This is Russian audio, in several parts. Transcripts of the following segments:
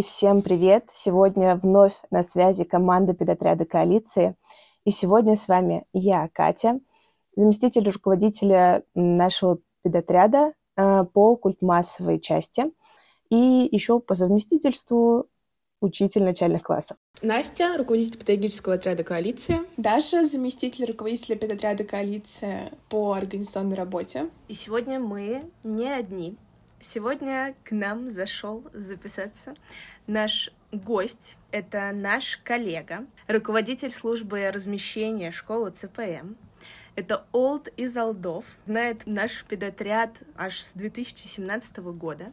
И всем привет! Сегодня вновь на связи команда педотряда коалиции. И сегодня с вами я, Катя, заместитель руководителя нашего педотряда э, по культмассовой части и еще по совместительству учитель начальных классов. Настя, руководитель педагогического отряда «Коалиция». Даша, заместитель руководителя педотряда «Коалиция» по организационной работе. И сегодня мы не одни. Сегодня к нам зашел записаться наш гость. Это наш коллега, руководитель службы размещения школы ЦПМ. Это Олд из Алдов, знает наш педотряд аж с 2017 года.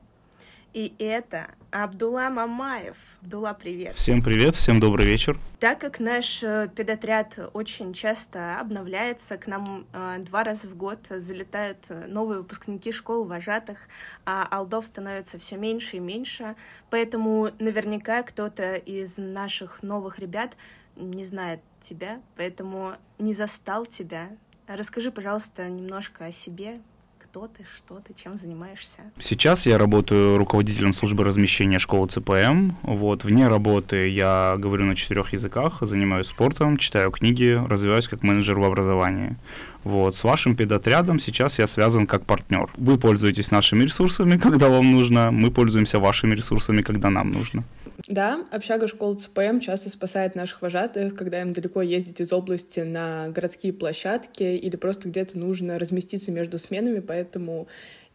И это Абдулла Мамаев. Абдулла, привет. Всем привет, всем добрый вечер. Так как наш э, педотряд очень часто обновляется, к нам э, два раза в год залетают э, новые выпускники школ вожатых, а алдов становится все меньше и меньше, поэтому наверняка кто-то из наших новых ребят не знает тебя, поэтому не застал тебя. Расскажи, пожалуйста, немножко о себе, кто ты, что ты, чем занимаешься? Сейчас я работаю руководителем службы размещения школы ЦПМ. Вот, вне работы я говорю на четырех языках, занимаюсь спортом, читаю книги, развиваюсь как менеджер в образовании. Вот, с вашим педотрядом сейчас я связан как партнер. Вы пользуетесь нашими ресурсами, когда вам нужно, мы пользуемся вашими ресурсами, когда нам нужно. Да, общага школ ЦПМ часто спасает наших вожатых, когда им далеко ездить из области на городские площадки или просто где-то нужно разместиться между сменами, поэтому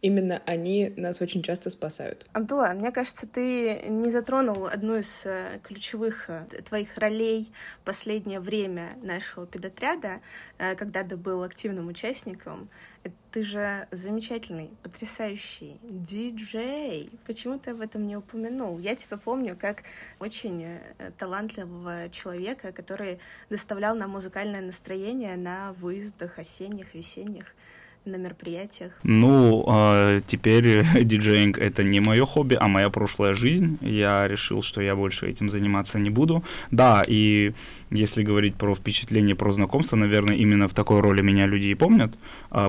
именно они нас очень часто спасают. Абдулла, мне кажется, ты не затронул одну из э, ключевых э, твоих ролей последнее время нашего педотряда, э, когда ты был активным участником. Ты же замечательный, потрясающий диджей. Почему ты об этом не упомянул? Я тебя помню как очень талантливого человека, который доставлял нам музыкальное настроение на выездах осенних, весенних на мероприятиях? Ну, э, теперь диджеинг — это не мое хобби, а моя прошлая жизнь. Я решил, что я больше этим заниматься не буду. Да, и если говорить про впечатление, про знакомство, наверное, именно в такой роли меня люди и помнят,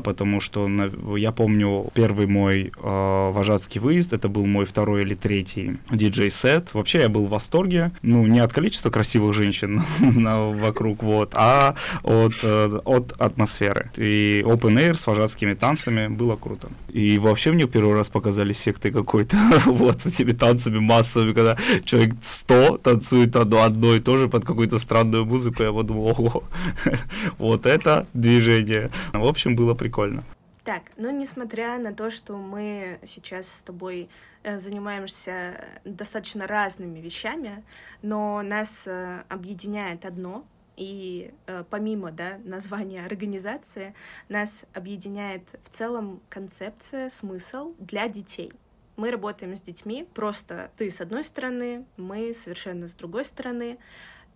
потому что я помню первый мой э, вожатский выезд, это был мой второй или третий диджей-сет. Вообще я был в восторге, ну, не от количества красивых женщин вокруг, вот, а от, э, от атмосферы. И open air с вожатым братскими танцами, было круто. И вообще мне первый раз показали секты какой-то, вот, с этими танцами массовыми, когда человек 100 танцует одно, одно и то же под какую-то странную музыку, я подумал, ого, вот это движение. В общем, было прикольно. Так, ну несмотря на то, что мы сейчас с тобой э, занимаемся достаточно разными вещами, но нас э, объединяет одно, и э, помимо да, названия организации, нас объединяет в целом концепция, смысл для детей. Мы работаем с детьми, просто ты с одной стороны, мы совершенно с другой стороны,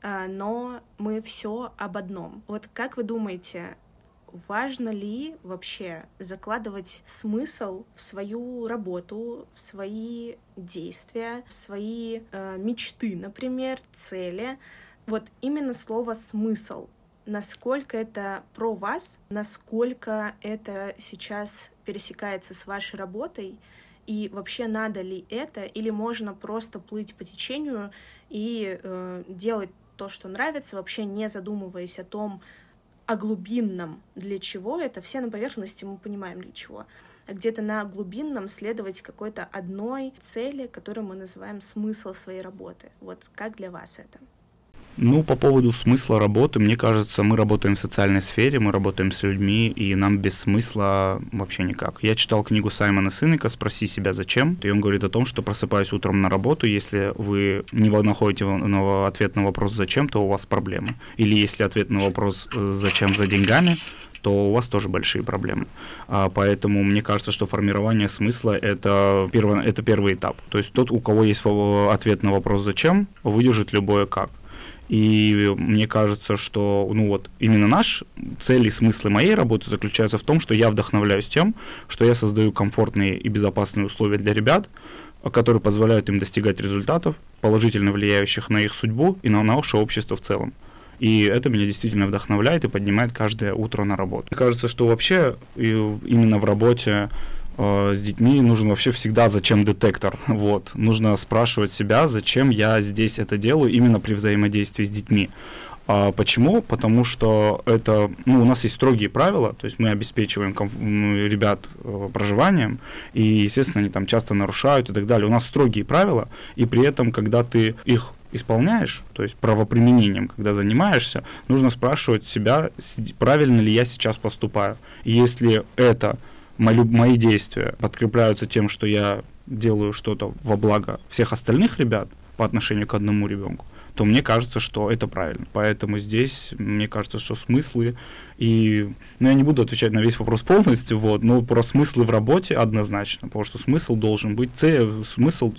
но мы все об одном. Вот как вы думаете, важно ли вообще закладывать смысл в свою работу, в свои действия, в свои э, мечты, например, цели? вот именно слово «смысл», насколько это про вас, насколько это сейчас пересекается с вашей работой, и вообще надо ли это, или можно просто плыть по течению и э, делать то, что нравится, вообще не задумываясь о том, о глубинном, для чего это. Все на поверхности мы понимаем, для чего. А где-то на глубинном следовать какой-то одной цели, которую мы называем смысл своей работы. Вот как для вас это? Ну, по поводу смысла работы, мне кажется, мы работаем в социальной сфере, мы работаем с людьми, и нам без смысла вообще никак. Я читал книгу Саймона Сынека «Спроси себя, зачем», и он говорит о том, что просыпаясь утром на работу, если вы не находите ответ на вопрос «зачем», то у вас проблемы. Или если ответ на вопрос э, «зачем за деньгами», то у вас тоже большие проблемы. А, поэтому мне кажется, что формирование смысла это, перво, это первый этап. То есть тот, у кого есть ответ на вопрос «зачем», выдержит любое «как». И мне кажется, что ну вот, именно наш цель и смысл моей работы заключаются в том, что я вдохновляюсь тем, что я создаю комфортные и безопасные условия для ребят, которые позволяют им достигать результатов, положительно влияющих на их судьбу и на наше общество в целом. И это меня действительно вдохновляет и поднимает каждое утро на работу. Мне кажется, что вообще именно в работе э, с детьми нужен вообще всегда зачем детектор. Вот. Нужно спрашивать себя, зачем я здесь это делаю именно при взаимодействии с детьми. А почему? Потому что это, ну, у нас есть строгие правила, то есть мы обеспечиваем комф- ребят э, проживанием, и, естественно, они там часто нарушают и так далее. У нас строгие правила, и при этом, когда ты их исполняешь, то есть правоприменением, когда занимаешься, нужно спрашивать себя, правильно ли я сейчас поступаю. Если это мои, мои действия подкрепляются тем, что я делаю что-то во благо всех остальных ребят по отношению к одному ребенку, то мне кажется, что это правильно. Поэтому здесь, мне кажется, что смыслы и, ну, я не буду отвечать на весь вопрос полностью, вот, но про смыслы в работе однозначно, потому что смысл должен быть, цель, смысл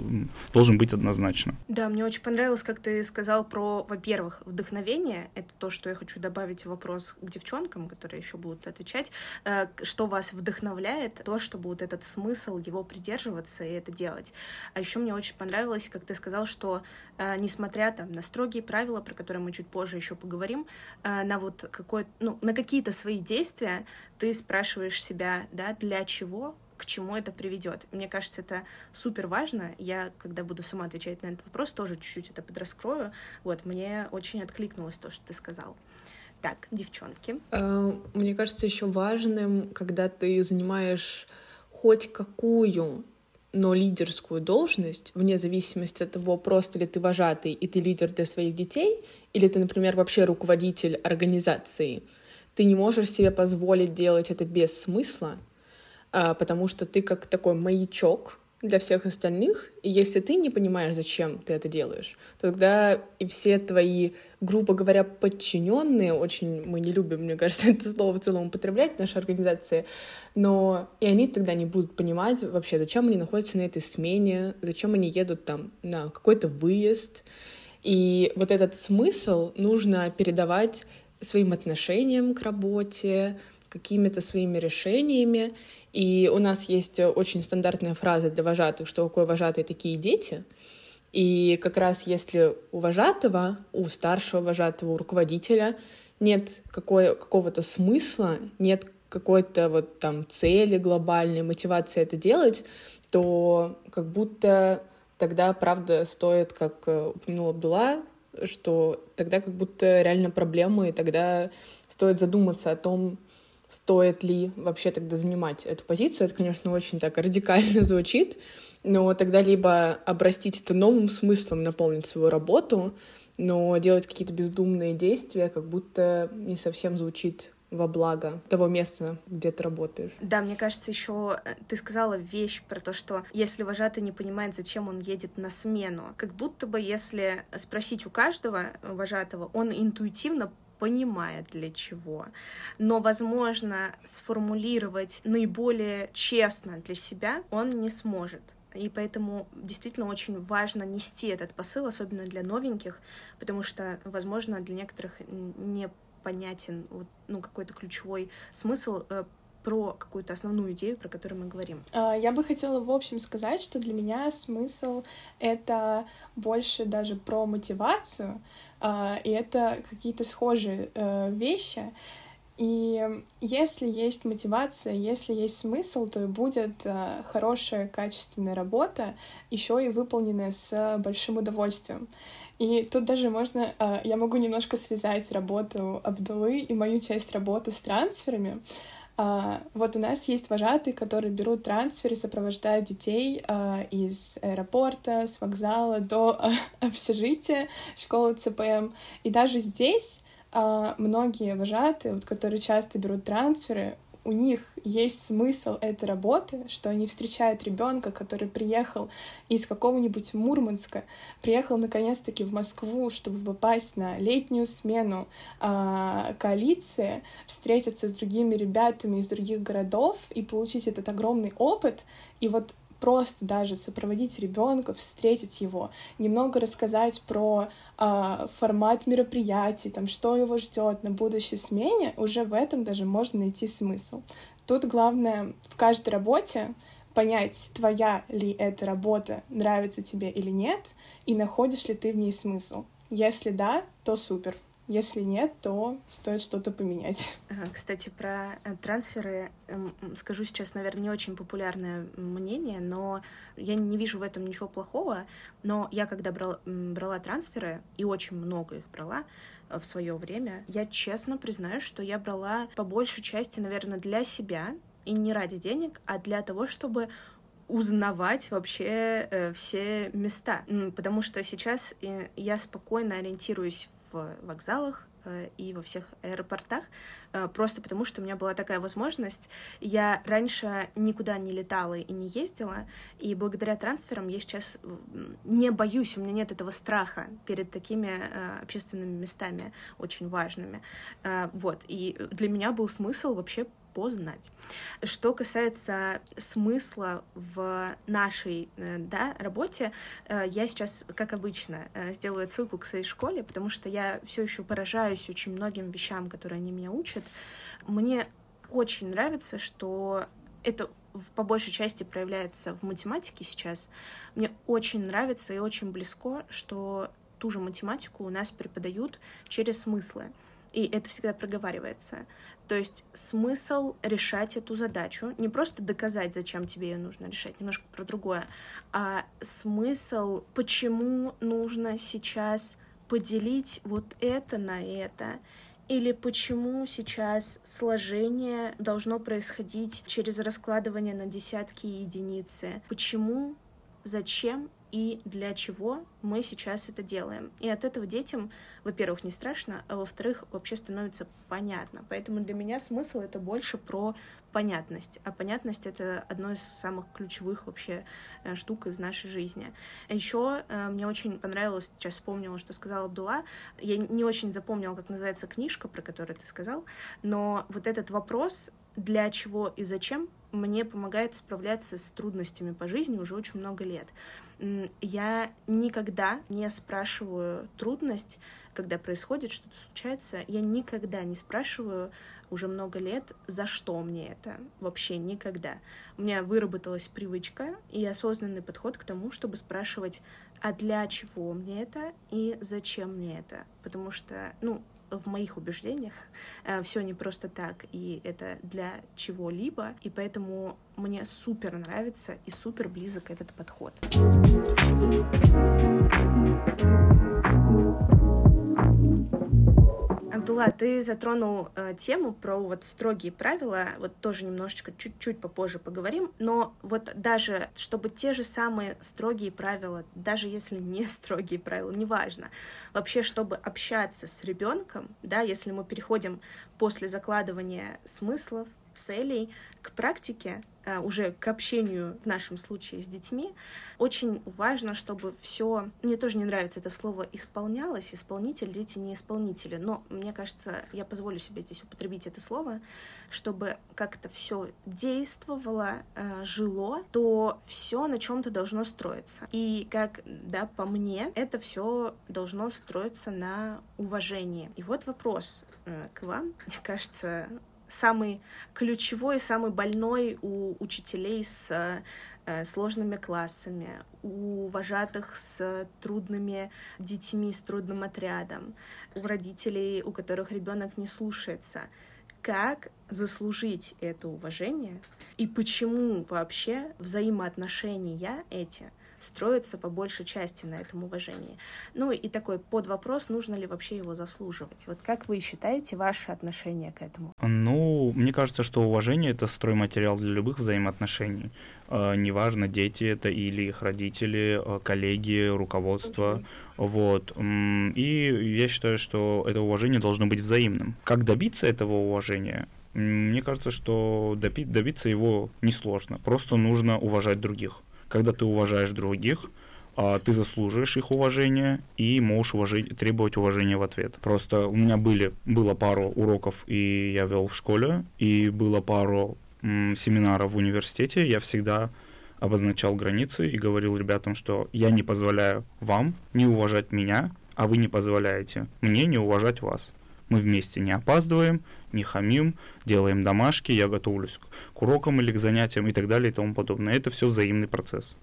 должен быть однозначно. Да, мне очень понравилось, как ты сказал про, во-первых, вдохновение, это то, что я хочу добавить вопрос к девчонкам, которые еще будут отвечать, э, что вас вдохновляет, то, чтобы вот этот смысл, его придерживаться и это делать. А еще мне очень понравилось, как ты сказал, что э, несмотря там на строгие правила, про которые мы чуть позже еще поговорим, э, на вот какой, ну, на какие какие-то свои действия, ты спрашиваешь себя, да, для чего, к чему это приведет. Мне кажется, это супер важно. Я, когда буду сама отвечать на этот вопрос, тоже чуть-чуть это подраскрою. Вот, мне очень откликнулось то, что ты сказал. Так, девчонки. Э, мне кажется, еще важным, когда ты занимаешь хоть какую но лидерскую должность, вне зависимости от того, просто ли ты вожатый и ты лидер для своих детей, или ты, например, вообще руководитель организации, ты не можешь себе позволить делать это без смысла, а, потому что ты как такой маячок для всех остальных, и если ты не понимаешь, зачем ты это делаешь, то тогда и все твои, грубо говоря, подчиненные, очень мы не любим, мне кажется, это слово в целом употреблять в нашей организации, но и они тогда не будут понимать вообще, зачем они находятся на этой смене, зачем они едут там на какой-то выезд, и вот этот смысл нужно передавать своим отношением к работе, какими-то своими решениями. И у нас есть очень стандартная фраза для вожатых, что какой вожатый такие дети. И как раз если у вожатого, у старшего вожатого, у руководителя нет какого-то смысла, нет какой-то вот там цели глобальной, мотивации это делать, то как будто тогда, правда, стоит, как э, упомянул Абдулла, что тогда как будто реально проблемы, и тогда стоит задуматься о том, стоит ли вообще тогда занимать эту позицию. Это, конечно, очень так радикально звучит, но тогда либо обрастить это новым смыслом, наполнить свою работу, но делать какие-то бездумные действия как будто не совсем звучит во благо того места, где ты работаешь. Да, мне кажется, еще э, ты сказала вещь про то, что если вожатый не понимает, зачем он едет на смену, как будто бы если спросить у каждого вожатого, он интуитивно понимает для чего. Но, возможно, сформулировать наиболее честно для себя он не сможет. И поэтому действительно очень важно нести этот посыл, особенно для новеньких, потому что, возможно, для некоторых не понятен вот, ну, какой-то ключевой смысл э, про какую-то основную идею, про которую мы говорим. А, я бы хотела в общем сказать, что для меня смысл — это больше даже про мотивацию, а, и это какие-то схожие э, вещи. И если есть мотивация, если есть смысл, то и будет э, хорошая, качественная работа, еще и выполненная с большим удовольствием. И тут даже можно, а, я могу немножко связать работу Абдулы и мою часть работы с трансферами. А, вот у нас есть вожатые, которые берут трансферы, сопровождают детей а, из аэропорта, с вокзала до общежития школы ЦПМ. И даже здесь многие вожатые, вот, которые часто берут трансферы, у них есть смысл этой работы, что они встречают ребенка, который приехал из какого-нибудь Мурманска, приехал наконец-таки в Москву, чтобы попасть на летнюю смену э, коалиции, встретиться с другими ребятами из других городов и получить этот огромный опыт. И вот просто даже сопроводить ребенка, встретить его, немного рассказать про э, формат мероприятий, там, что его ждет на будущей смене, уже в этом даже можно найти смысл. Тут главное в каждой работе понять, твоя ли эта работа, нравится тебе или нет, и находишь ли ты в ней смысл. Если да, то супер. Если нет, то стоит что-то поменять. Кстати, про э, трансферы скажу сейчас, наверное, не очень популярное мнение, но я не вижу в этом ничего плохого. Но я, когда брала, брала трансферы, и очень много их брала э, в свое время, я честно признаю, что я брала по большей части, наверное, для себя, и не ради денег, а для того, чтобы узнавать вообще э, все места, потому что сейчас э, я спокойно ориентируюсь в вокзалах э, и во всех аэропортах, э, просто потому что у меня была такая возможность. Я раньше никуда не летала и не ездила, и благодаря трансферам я сейчас не боюсь, у меня нет этого страха перед такими общественными местами очень важными. Вот, и для меня был смысл вообще познать. Что касается смысла в нашей э, да, работе, э, я сейчас, как обычно, э, сделаю отсылку к своей школе, потому что я все еще поражаюсь очень многим вещам, которые они меня учат. Мне очень нравится, что это по большей части проявляется в математике сейчас. Мне очень нравится и очень близко, что ту же математику у нас преподают через смыслы. И это всегда проговаривается. То есть смысл решать эту задачу, не просто доказать, зачем тебе ее нужно решать, немножко про другое, а смысл, почему нужно сейчас поделить вот это на это, или почему сейчас сложение должно происходить через раскладывание на десятки и единицы, почему, зачем и для чего мы сейчас это делаем. И от этого детям, во-первых, не страшно, а во-вторых, вообще становится понятно. Поэтому для меня смысл это больше про понятность. А понятность это одно из самых ключевых вообще э, штук из нашей жизни. Еще э, мне очень понравилось, сейчас вспомнила, что сказала Абдула. Я не очень запомнила, как называется книжка, про которую ты сказал, но вот этот вопрос для чего и зачем мне помогает справляться с трудностями по жизни уже очень много лет. Я никогда не спрашиваю трудность, когда происходит что-то случается, я никогда не спрашиваю уже много лет, за что мне это. Вообще никогда. У меня выработалась привычка и осознанный подход к тому, чтобы спрашивать, а для чего мне это и зачем мне это. Потому что, ну, в моих убеждениях э, все не просто так, и это для чего-либо, и поэтому мне супер нравится и супер близок этот подход. Абдулла, ты затронул э, тему про вот строгие правила, вот тоже немножечко чуть-чуть попозже поговорим, но вот даже, чтобы те же самые строгие правила, даже если не строгие правила, неважно, вообще, чтобы общаться с ребенком, да, если мы переходим после закладывания смыслов, целей к практике, а, уже к общению в нашем случае с детьми, очень важно, чтобы все, мне тоже не нравится это слово исполнялось, исполнитель, дети не исполнители, но мне кажется, я позволю себе здесь употребить это слово, чтобы как-то все действовало, а, жило, то все на чем-то должно строиться. И как, да, по мне, это все должно строиться на уважении. И вот вопрос э, к вам. Мне кажется, самый ключевой, самый больной у учителей с э, сложными классами, у вожатых с трудными детьми, с трудным отрядом, у родителей, у которых ребенок не слушается. Как заслужить это уважение и почему вообще взаимоотношения эти строится по большей части на этом уважении. Ну и такой под вопрос, нужно ли вообще его заслуживать. Вот как вы считаете ваше отношение к этому? Ну, мне кажется, что уважение — это стройматериал для любых взаимоотношений. Э, неважно, дети это или их родители, э, коллеги, руководство. Okay. Вот. И я считаю, что это уважение должно быть взаимным. Как добиться этого уважения? Мне кажется, что добиться его несложно. Просто нужно уважать других когда ты уважаешь других, а, ты заслуживаешь их уважения и можешь уважить, требовать уважения в ответ. Просто у меня были, было пару уроков, и я вел в школе, и было пару м, семинаров в университете. Я всегда обозначал границы и говорил ребятам, что я не позволяю вам не уважать меня, а вы не позволяете мне не уважать вас. Мы вместе не опаздываем, не хамим, делаем домашки, я готовлюсь к урокам или к занятиям и так далее и тому подобное. Это все взаимный процесс.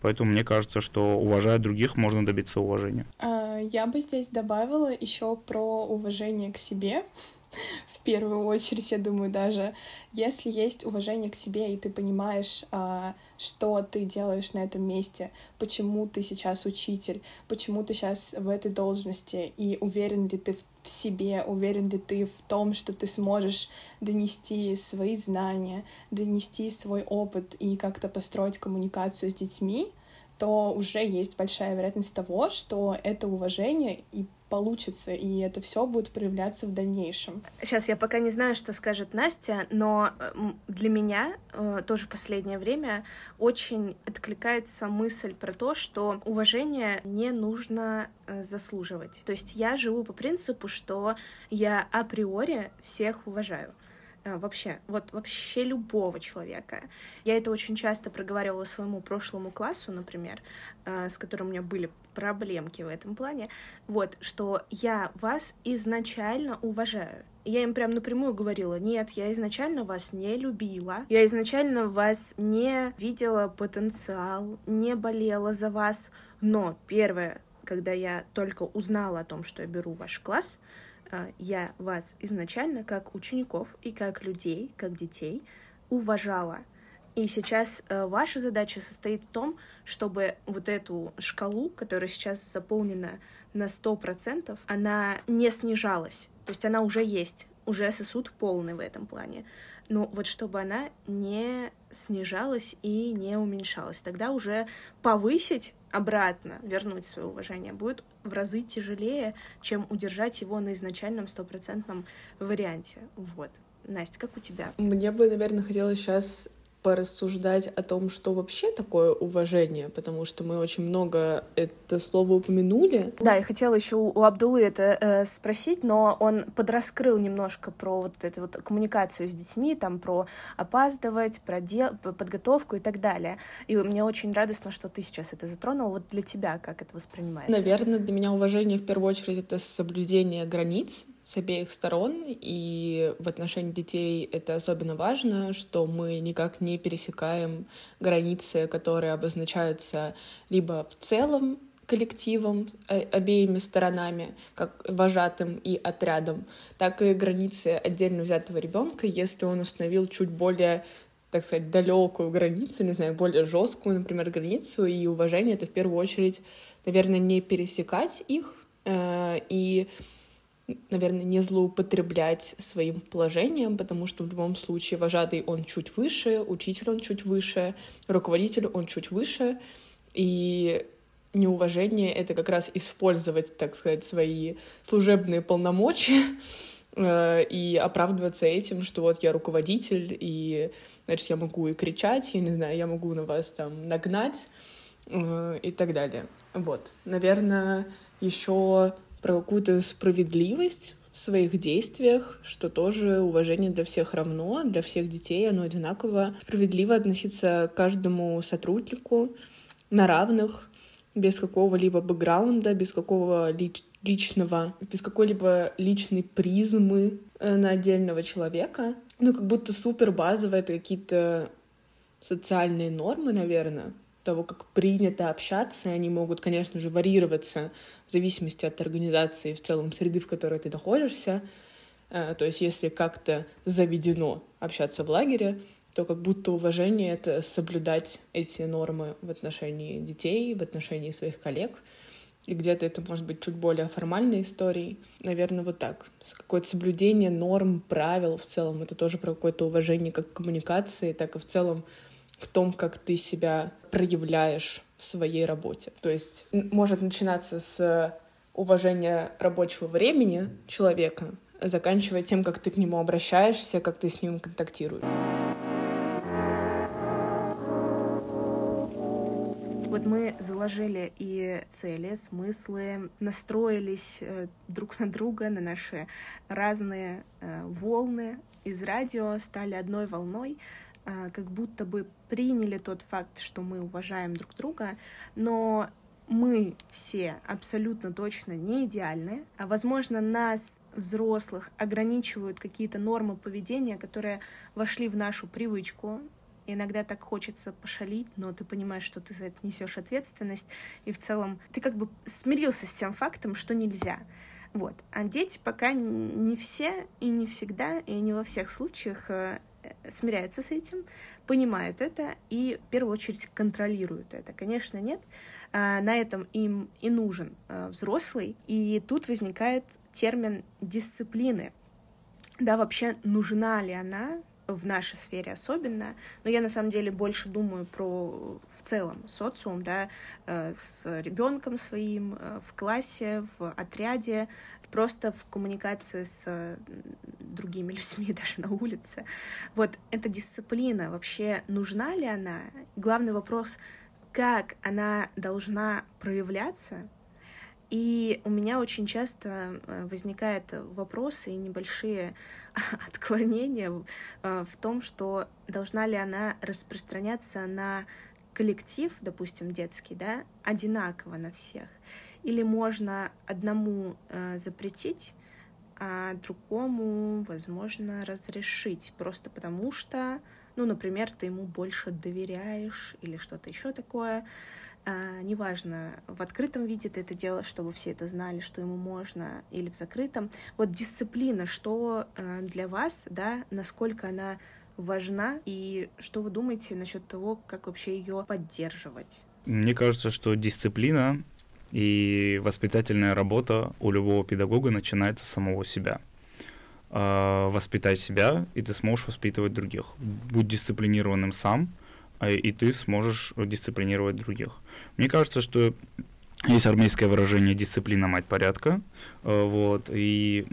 Поэтому мне кажется, что уважая других, можно добиться уважения. А, я бы здесь добавила еще про уважение к себе. В первую очередь, я думаю, даже если есть уважение к себе, и ты понимаешь, а, что ты делаешь на этом месте, почему ты сейчас учитель, почему ты сейчас в этой должности, и уверен ли ты в себе, уверен ли ты в том, что ты сможешь донести свои знания, донести свой опыт и как-то построить коммуникацию с детьми, то уже есть большая вероятность того, что это уважение и получится, и это все будет проявляться в дальнейшем. Сейчас я пока не знаю, что скажет Настя, но для меня э, тоже в последнее время очень откликается мысль про то, что уважение не нужно э, заслуживать. То есть я живу по принципу, что я априори всех уважаю. Э, вообще, вот вообще любого человека. Я это очень часто проговаривала своему прошлому классу, например, э, с которым у меня были проблемки в этом плане, вот, что я вас изначально уважаю. Я им прям напрямую говорила, нет, я изначально вас не любила, я изначально вас не видела потенциал, не болела за вас, но первое, когда я только узнала о том, что я беру ваш класс, а, я вас изначально как учеников и как людей, как детей уважала. И сейчас э, ваша задача состоит в том, чтобы вот эту шкалу, которая сейчас заполнена на 100%, она не снижалась. То есть она уже есть, уже сосуд полный в этом плане. Но вот чтобы она не снижалась и не уменьшалась. Тогда уже повысить обратно, вернуть свое уважение будет в разы тяжелее, чем удержать его на изначальном стопроцентном варианте. Вот. Настя, как у тебя? Мне бы, наверное, хотелось сейчас порассуждать о том, что вообще такое уважение, потому что мы очень много это слово упомянули. Да, я хотела еще у Абдулы это э, спросить, но он подраскрыл немножко про вот эту вот коммуникацию с детьми, там про опаздывать, про дел, подготовку и так далее. И мне очень радостно, что ты сейчас это затронул. Вот для тебя как это воспринимается? Наверное, для меня уважение в первую очередь это соблюдение границ, с обеих сторон, и в отношении детей это особенно важно, что мы никак не пересекаем границы, которые обозначаются либо в целом коллективом, э, обеими сторонами, как вожатым и отрядом, так и границы отдельно взятого ребенка, если он установил чуть более так сказать, далекую границу, не знаю, более жесткую, например, границу, и уважение — это в первую очередь, наверное, не пересекать их, э, и наверное, не злоупотреблять своим положением, потому что в любом случае вожатый он чуть выше, учитель он чуть выше, руководитель он чуть выше, и неуважение — это как раз использовать, так сказать, свои служебные полномочия э, и оправдываться этим, что вот я руководитель, и, значит, я могу и кричать, я не знаю, я могу на вас там нагнать э, и так далее. Вот. Наверное, еще про какую-то справедливость в своих действиях, что тоже уважение для всех равно, для всех детей оно одинаково. Справедливо относиться к каждому сотруднику на равных, без какого-либо бэкграунда, без какого лич личного, без какой-либо личной призмы э, на отдельного человека. Ну, как будто супер базово это какие-то социальные нормы, наверное, того, как принято общаться, они могут, конечно же, варьироваться в зависимости от организации в целом среды, в которой ты находишься. Э, то есть если как-то заведено общаться в лагере, то как будто уважение — это соблюдать эти нормы в отношении детей, в отношении своих коллег. И где-то это может быть чуть более формальной историей. Наверное, вот так. Какое-то соблюдение норм, правил в целом. Это тоже про какое-то уважение как к коммуникации, так и в целом в том, как ты себя проявляешь в своей работе. То есть может начинаться с уважения рабочего времени человека, заканчивая тем, как ты к нему обращаешься, как ты с ним контактируешь. Вот мы заложили и цели, смыслы, настроились э, друг на друга, на наши разные э, волны из радио, стали одной волной. А, как будто бы приняли тот факт, что мы уважаем друг друга, но мы все абсолютно точно не идеальны, а возможно нас, взрослых, ограничивают какие-то нормы поведения, которые вошли в нашу привычку, иногда так хочется пошалить, но ты понимаешь, что ты за это несешь ответственность, и в целом ты как бы смирился с тем фактом, что нельзя. Вот. А дети пока не все и не всегда, и не во всех случаях э, смиряются с этим, понимают это и в первую очередь контролируют это. Конечно, нет. А, на этом им и нужен э, взрослый. И тут возникает термин дисциплины. Да, вообще нужна ли она в нашей сфере особенно, но я на самом деле больше думаю про в целом социум, да, э, с ребенком своим э, в классе, в отряде, просто в коммуникации с другими людьми даже на улице. Вот эта дисциплина вообще нужна ли она? Главный вопрос, как она должна проявляться, и у меня очень часто э, возникают вопросы и небольшие отклонения э, в том, что должна ли она распространяться на коллектив, допустим, детский, да, одинаково на всех. Или можно одному э, запретить, а другому, возможно, разрешить, просто потому что, ну, например, ты ему больше доверяешь или что-то еще такое. А, неважно, в открытом виде ты это делаешь, чтобы все это знали, что ему можно, или в закрытом. Вот дисциплина, что э, для вас, да, насколько она важна, и что вы думаете насчет того, как вообще ее поддерживать? Мне кажется, что дисциплина и воспитательная работа у любого педагога начинается с самого себя. А, воспитай себя, и ты сможешь воспитывать других. Будь дисциплинированным сам, а, и ты сможешь дисциплинировать других. Мне кажется, что есть армейское выражение «дисциплина – мать порядка», э, вот, и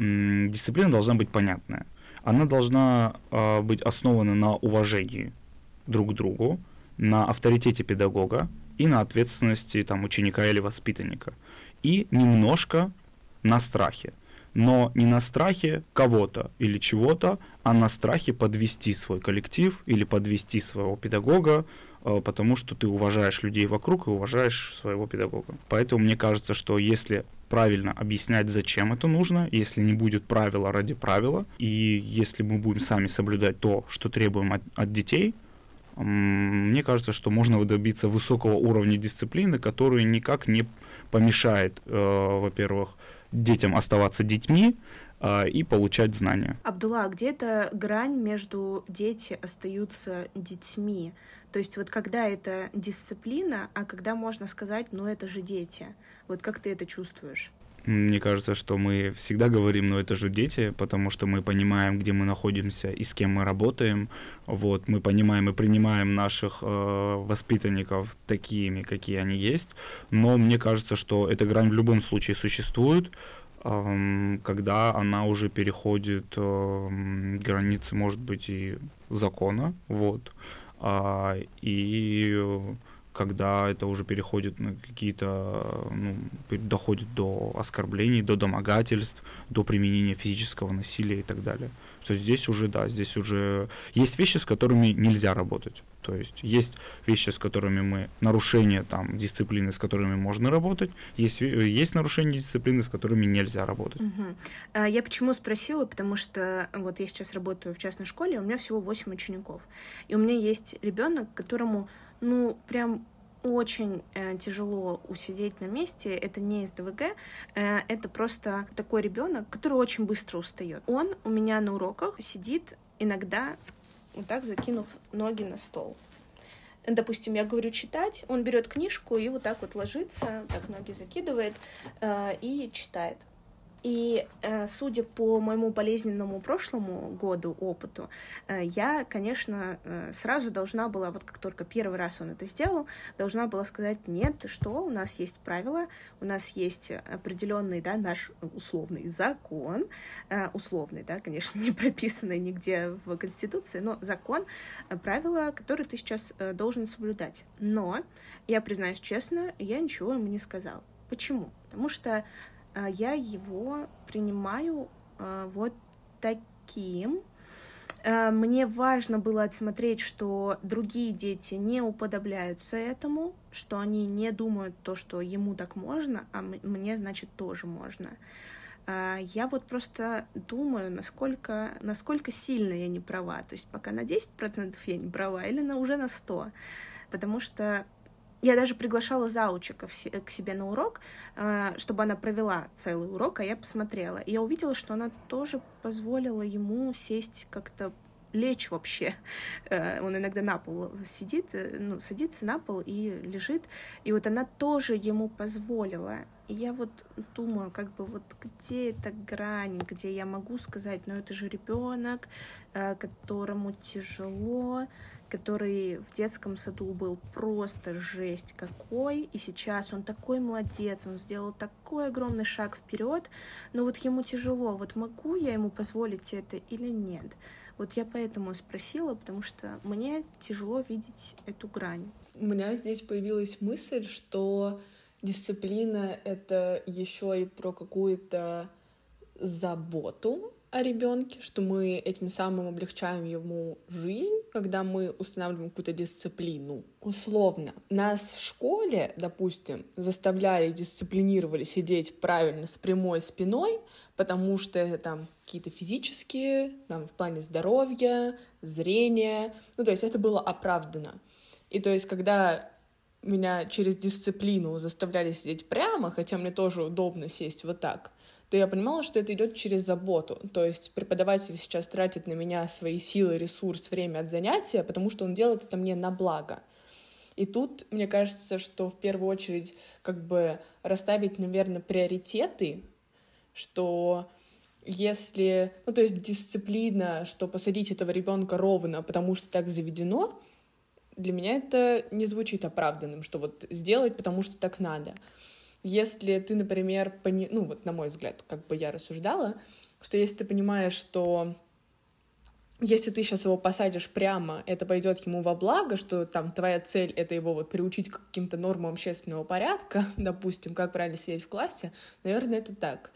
дисциплина должна быть понятная. Она должна а, быть основана на уважении друг к другу, на авторитете педагога и на ответственности там, ученика или воспитанника. И немножко на страхе. Но не на страхе кого-то или чего-то, а на страхе подвести свой коллектив или подвести своего педагога, потому что ты уважаешь людей вокруг и уважаешь своего педагога. Поэтому мне кажется, что если правильно объяснять, зачем это нужно, если не будет правила ради правила, и если мы будем сами соблюдать то, что требуем от, от детей, мне кажется, что можно добиться высокого уровня дисциплины, который никак не помешает, э, во-первых, детям оставаться детьми, э, и получать знания. Абдулла, а где эта грань между дети остаются детьми? То есть вот когда это дисциплина, а когда можно сказать, ну это же дети. Вот как ты это чувствуешь? Мне кажется, что мы всегда говорим, ну это же дети, потому что мы понимаем, где мы находимся и с кем мы работаем. Вот, мы понимаем и принимаем наших э, воспитанников такими, какие они есть. Но мне кажется, что эта грань в любом случае существует, э, когда она уже переходит э, границы, может быть, и закона. Вот. А, и когда это уже переходит на какие-то, ну, доходит до оскорблений, до домогательств, до применения физического насилия и так далее. То есть здесь уже, да, здесь уже есть вещи, с которыми нельзя работать. То есть есть вещи, с которыми мы, нарушения там, дисциплины, с которыми можно работать, есть, есть нарушения дисциплины, с которыми нельзя работать. Угу. Я почему спросила, потому что вот я сейчас работаю в частной школе, у меня всего 8 учеников, и у меня есть ребенок, которому, ну, прям очень э, тяжело усидеть на месте. Это не из ДВГ, э, это просто такой ребенок, который очень быстро устает. Он у меня на уроках сидит иногда вот так закинув ноги на стол. Допустим, я говорю читать, он берет книжку и вот так вот ложится, так ноги закидывает э, и читает. И э, судя по моему болезненному прошлому году, опыту, э, я, конечно, э, сразу должна была, вот как только первый раз он это сделал, должна была сказать, нет, что, у нас есть правила, у нас есть определенный, да, наш условный закон, условный, да, конечно, не прописанный нигде в Конституции, но закон, правила, которые ты сейчас должен соблюдать. Но, я признаюсь честно, я ничего ему не сказала. Почему? Потому что я его принимаю а, вот таким. А, мне важно было отсмотреть, что другие дети не уподобляются этому, что они не думают то, что ему так можно, а мне, значит, тоже можно. А, я вот просто думаю, насколько, насколько сильно я не права. То есть пока на 10% я не права или на, уже на 100%. Потому что я даже приглашала заучика к себе на урок, а, чтобы она провела целый урок, а я посмотрела. И я увидела, что она тоже позволила ему сесть как-то лечь вообще. Э, он иногда на пол сидит, э, ну, садится на пол и лежит. И вот она тоже ему позволила. И я вот думаю, как бы вот где эта грань, где я могу сказать, ну это же ребенок, э, которому тяжело, который в детском саду был просто жесть какой, и сейчас он такой молодец, он сделал такой огромный шаг вперед, но вот ему тяжело, вот могу я ему позволить это или нет? Вот я поэтому спросила, потому что мне тяжело видеть эту грань. У меня здесь появилась мысль, что дисциплина — это еще и про какую-то заботу о ребенке, что мы этим самым облегчаем ему жизнь, когда мы устанавливаем какую-то дисциплину. Условно, нас в школе, допустим, заставляли, дисциплинировали сидеть правильно с прямой спиной, потому что это там какие-то физические, там, в плане здоровья, зрения, ну, то есть это было оправдано. И то есть, когда меня через дисциплину заставляли сидеть прямо, хотя мне тоже удобно сесть вот так, то я понимала, что это идет через заботу. То есть преподаватель сейчас тратит на меня свои силы, ресурс, время от занятия, потому что он делает это мне на благо. И тут, мне кажется, что в первую очередь как бы расставить, наверное, приоритеты, что если, ну то есть дисциплина, что посадить этого ребенка ровно, потому что так заведено, для меня это не звучит оправданным, что вот сделать, потому что так надо. Если ты, например, пони... ну вот на мой взгляд, как бы я рассуждала, что если ты понимаешь, что если ты сейчас его посадишь прямо, это пойдет ему во благо, что там твоя цель — это его вот приучить к каким-то нормам общественного порядка, допустим, как правильно сидеть в классе, наверное, это так.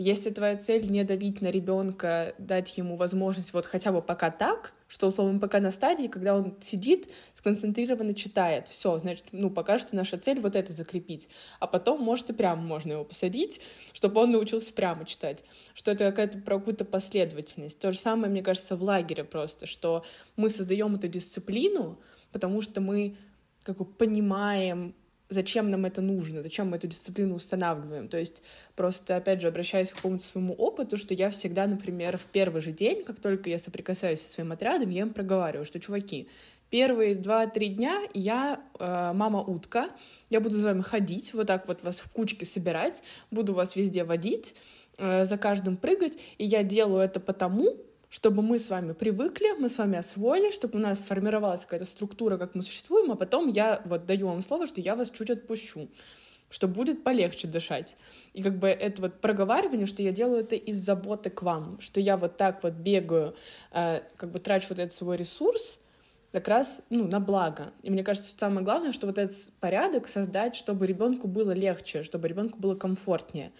Если твоя цель не давить на ребенка, дать ему возможность вот хотя бы пока так, что, условно, пока на стадии, когда он сидит, сконцентрированно читает, все, значит, ну, пока что наша цель вот это закрепить. А потом, может, и прямо можно его посадить, чтобы он научился прямо читать. Что это какая-то про какую-то последовательность. То же самое, мне кажется, в лагере просто, что мы создаем эту дисциплину, потому что мы как бы понимаем зачем нам это нужно, зачем мы эту дисциплину устанавливаем. То есть просто, опять же, обращаясь к какому-то своему опыту, что я всегда, например, в первый же день, как только я соприкасаюсь со своим отрядом, я им проговариваю, что, чуваки, первые два-три дня я э, мама-утка, я буду за вами ходить, вот так вот вас в кучке собирать, буду вас везде водить, э, за каждым прыгать, и я делаю это потому, чтобы мы с вами привыкли, мы с вами освоили, чтобы у нас сформировалась какая-то структура, как мы существуем, а потом я вот даю вам слово, что я вас чуть отпущу что будет полегче дышать. И как бы это вот проговаривание, что я делаю это из заботы к вам, что я вот так вот бегаю, э, как бы трачу вот этот свой ресурс, как раз ну, на благо. И мне кажется, самое главное, что вот этот порядок создать, чтобы ребенку было легче, чтобы ребенку было комфортнее.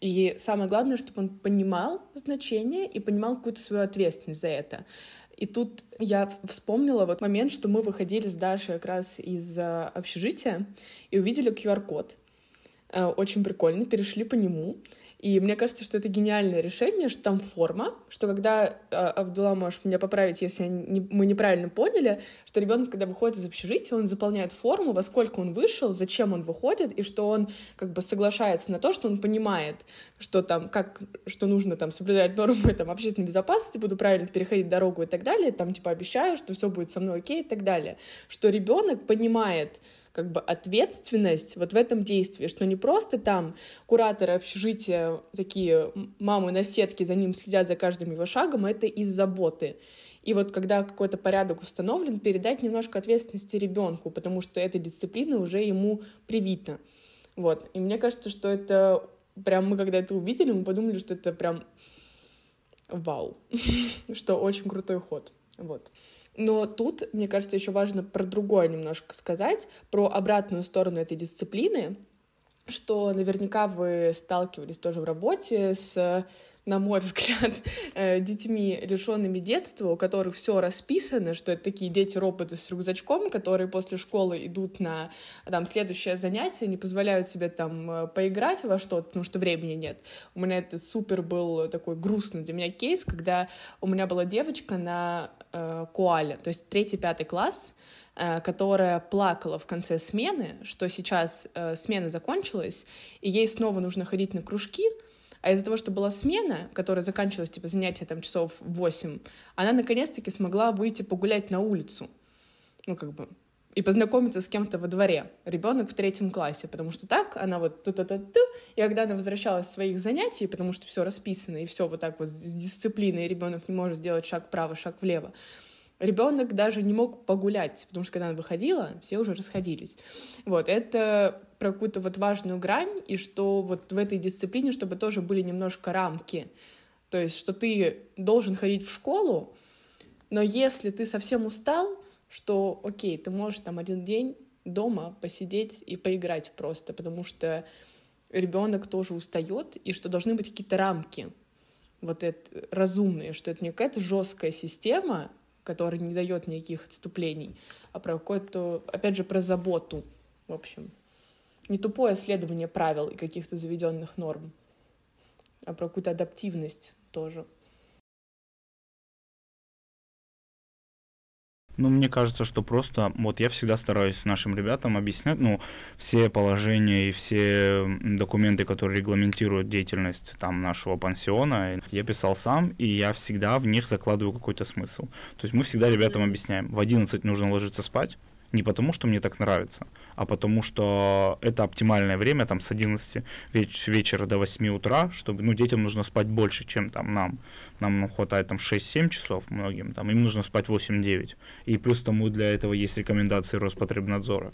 И самое главное, чтобы он понимал значение и понимал какую-то свою ответственность за это. И тут я вспомнила вот момент, что мы выходили с Дашей как раз из э, общежития и увидели QR-код. Э, очень прикольно, перешли по нему. И мне кажется, что это гениальное решение, что там форма, что когда э, Абдулла можешь меня поправить, если не, мы неправильно поняли, что ребенок, когда выходит из общежития, он заполняет форму, во сколько он вышел, зачем он выходит, и что он как бы соглашается на то, что он понимает, что там, как, что нужно там соблюдать нормы там, общественной безопасности, буду правильно переходить дорогу и так далее, там типа обещаю, что все будет со мной окей и так далее. Что ребенок понимает, как бы ответственность вот в этом действии, что не просто там кураторы общежития, такие мамы на сетке за ним следят за каждым его шагом, а это из заботы. И вот когда какой-то порядок установлен, передать немножко ответственности ребенку, потому что эта дисциплина уже ему привита. Вот. И мне кажется, что это прям мы когда это увидели, мы подумали, что это прям вау, что очень крутой ход. Вот. Но тут, мне кажется, еще важно про другое немножко сказать, про обратную сторону этой дисциплины, что наверняка вы сталкивались тоже в работе с на мой взгляд, э, детьми, лишенными детства, у которых все расписано, что это такие дети-роботы с рюкзачком, которые после школы идут на там, следующее занятие, не позволяют себе там э, поиграть во что-то, потому что времени нет. У меня это супер был такой грустный для меня кейс, когда у меня была девочка на э, Куале, то есть третий-пятый класс, э, которая плакала в конце смены, что сейчас э, смена закончилась, и ей снова нужно ходить на кружки, а из-за того, что была смена, которая заканчивалась, типа, занятие там часов 8, она наконец-таки смогла выйти погулять на улицу. Ну, как бы, и познакомиться с кем-то во дворе. Ребенок в третьем классе, потому что так она вот ту та та ту и когда она возвращалась с своих занятий, потому что все расписано и все вот так вот с дисциплиной, ребенок не может сделать шаг вправо, шаг влево, ребенок даже не мог погулять, потому что когда она выходила, все уже расходились. Вот, это про какую-то вот важную грань, и что вот в этой дисциплине, чтобы тоже были немножко рамки. То есть, что ты должен ходить в школу, но если ты совсем устал, что, окей, ты можешь там один день дома посидеть и поиграть просто, потому что ребенок тоже устает, и что должны быть какие-то рамки вот это разумные, что это не какая-то жесткая система, который не дает никаких отступлений, а про какое-то, опять же, про заботу, в общем. Не тупое следование правил и каких-то заведенных норм, а про какую-то адаптивность тоже. Ну, мне кажется, что просто, вот я всегда стараюсь нашим ребятам объяснять, ну, все положения и все документы, которые регламентируют деятельность там нашего пансиона, я писал сам, и я всегда в них закладываю какой-то смысл. То есть мы всегда ребятам объясняем, в 11 нужно ложиться спать, не потому, что мне так нравится, а потому что это оптимальное время, там, с 11 веч- вечера до 8 утра, чтобы, ну, детям нужно спать больше, чем там нам. Нам ну, хватает там 6-7 часов многим, там, им нужно спать 8-9. И плюс тому для этого есть рекомендации Роспотребнадзора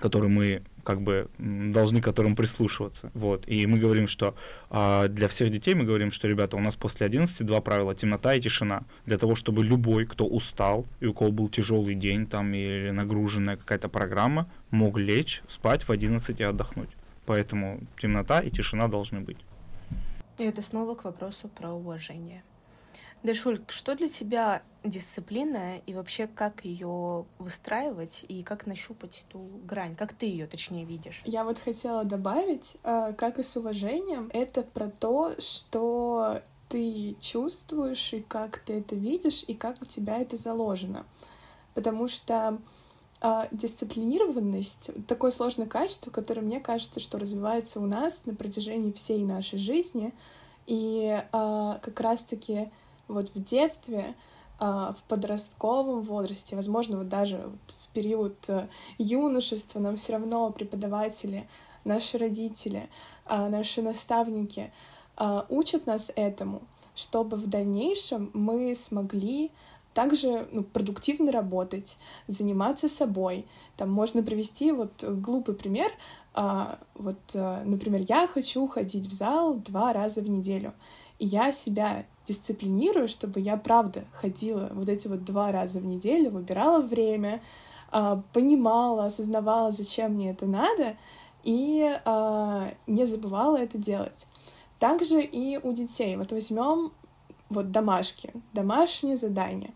который мы как бы должны которым прислушиваться. Вот. И мы говорим, что а, для всех детей мы говорим, что, ребята, у нас после 11 два правила, темнота и тишина. Для того, чтобы любой, кто устал, и у кого был тяжелый день там или нагруженная какая-то программа, мог лечь, спать в 11 и отдохнуть. Поэтому темнота и тишина должны быть. И это снова к вопросу про уважение. Дашуль, что для тебя дисциплина и вообще как ее выстраивать и как нащупать ту грань, как ты ее точнее видишь? Я вот хотела добавить, э, как и с уважением, это про то, что ты чувствуешь и как ты это видишь и как у тебя это заложено. Потому что э, дисциплинированность — такое сложное качество, которое, мне кажется, что развивается у нас на протяжении всей нашей жизни. И э, как раз-таки вот в детстве, а, в подростковом возрасте, возможно, вот даже в период э, юношества нам все равно преподаватели, наши родители, а, наши наставники а, учат нас этому, чтобы в дальнейшем мы смогли также ну, продуктивно работать, заниматься собой. Там можно привести вот глупый пример. А, вот, э, например, я хочу ходить в зал два раза в неделю. И я себя дисциплинирую, чтобы я, правда, ходила вот эти вот два раза в неделю, выбирала время, а, понимала, осознавала, зачем мне это надо, и а, не забывала это делать. Также и у детей. Вот возьмем вот домашки, домашние задания.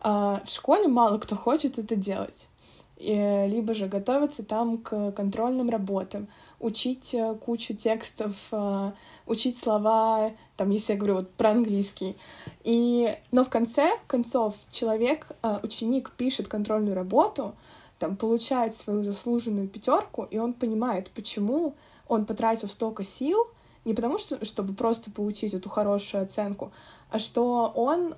А, в школе мало кто хочет это делать. И, либо же готовиться там к контрольным работам, учить э, кучу текстов, э, учить слова, там, если я говорю вот про английский. И, но в конце концов человек, э, ученик пишет контрольную работу, там, получает свою заслуженную пятерку, и он понимает, почему он потратил столько сил, не потому что, чтобы просто получить эту хорошую оценку, а что он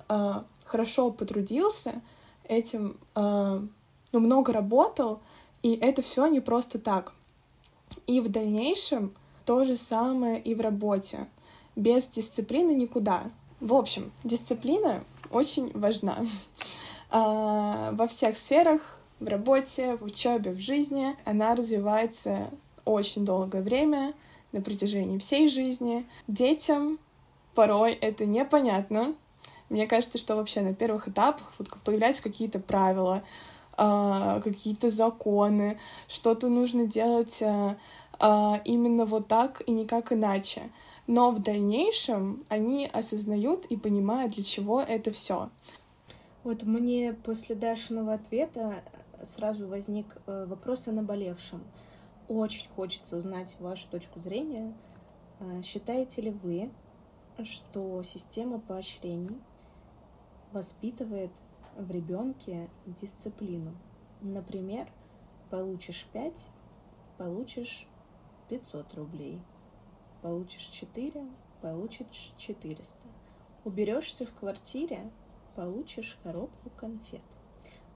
хорошо потрудился этим, ну, много работал, и это все не просто так. И в дальнейшем то же самое и в работе. Без дисциплины никуда. В общем, дисциплина очень важна. А, во всех сферах, в работе, в учебе, в жизни. Она развивается очень долгое время, на протяжении всей жизни. Детям порой это непонятно. Мне кажется, что вообще на первых этапах вот появляются какие-то правила, а, какие-то законы, что-то нужно делать а, именно вот так и никак иначе. но в дальнейшем они осознают и понимают, для чего это все. Вот мне после Дашиного ответа сразу возник э, вопрос о наболевшем. Очень хочется узнать вашу точку зрения. Э, считаете ли вы, что система поощрений воспитывает в ребенке дисциплину? Например, получишь 5, получишь 500 рублей. Получишь 4, получишь 400. Уберешься в квартире, получишь коробку конфет.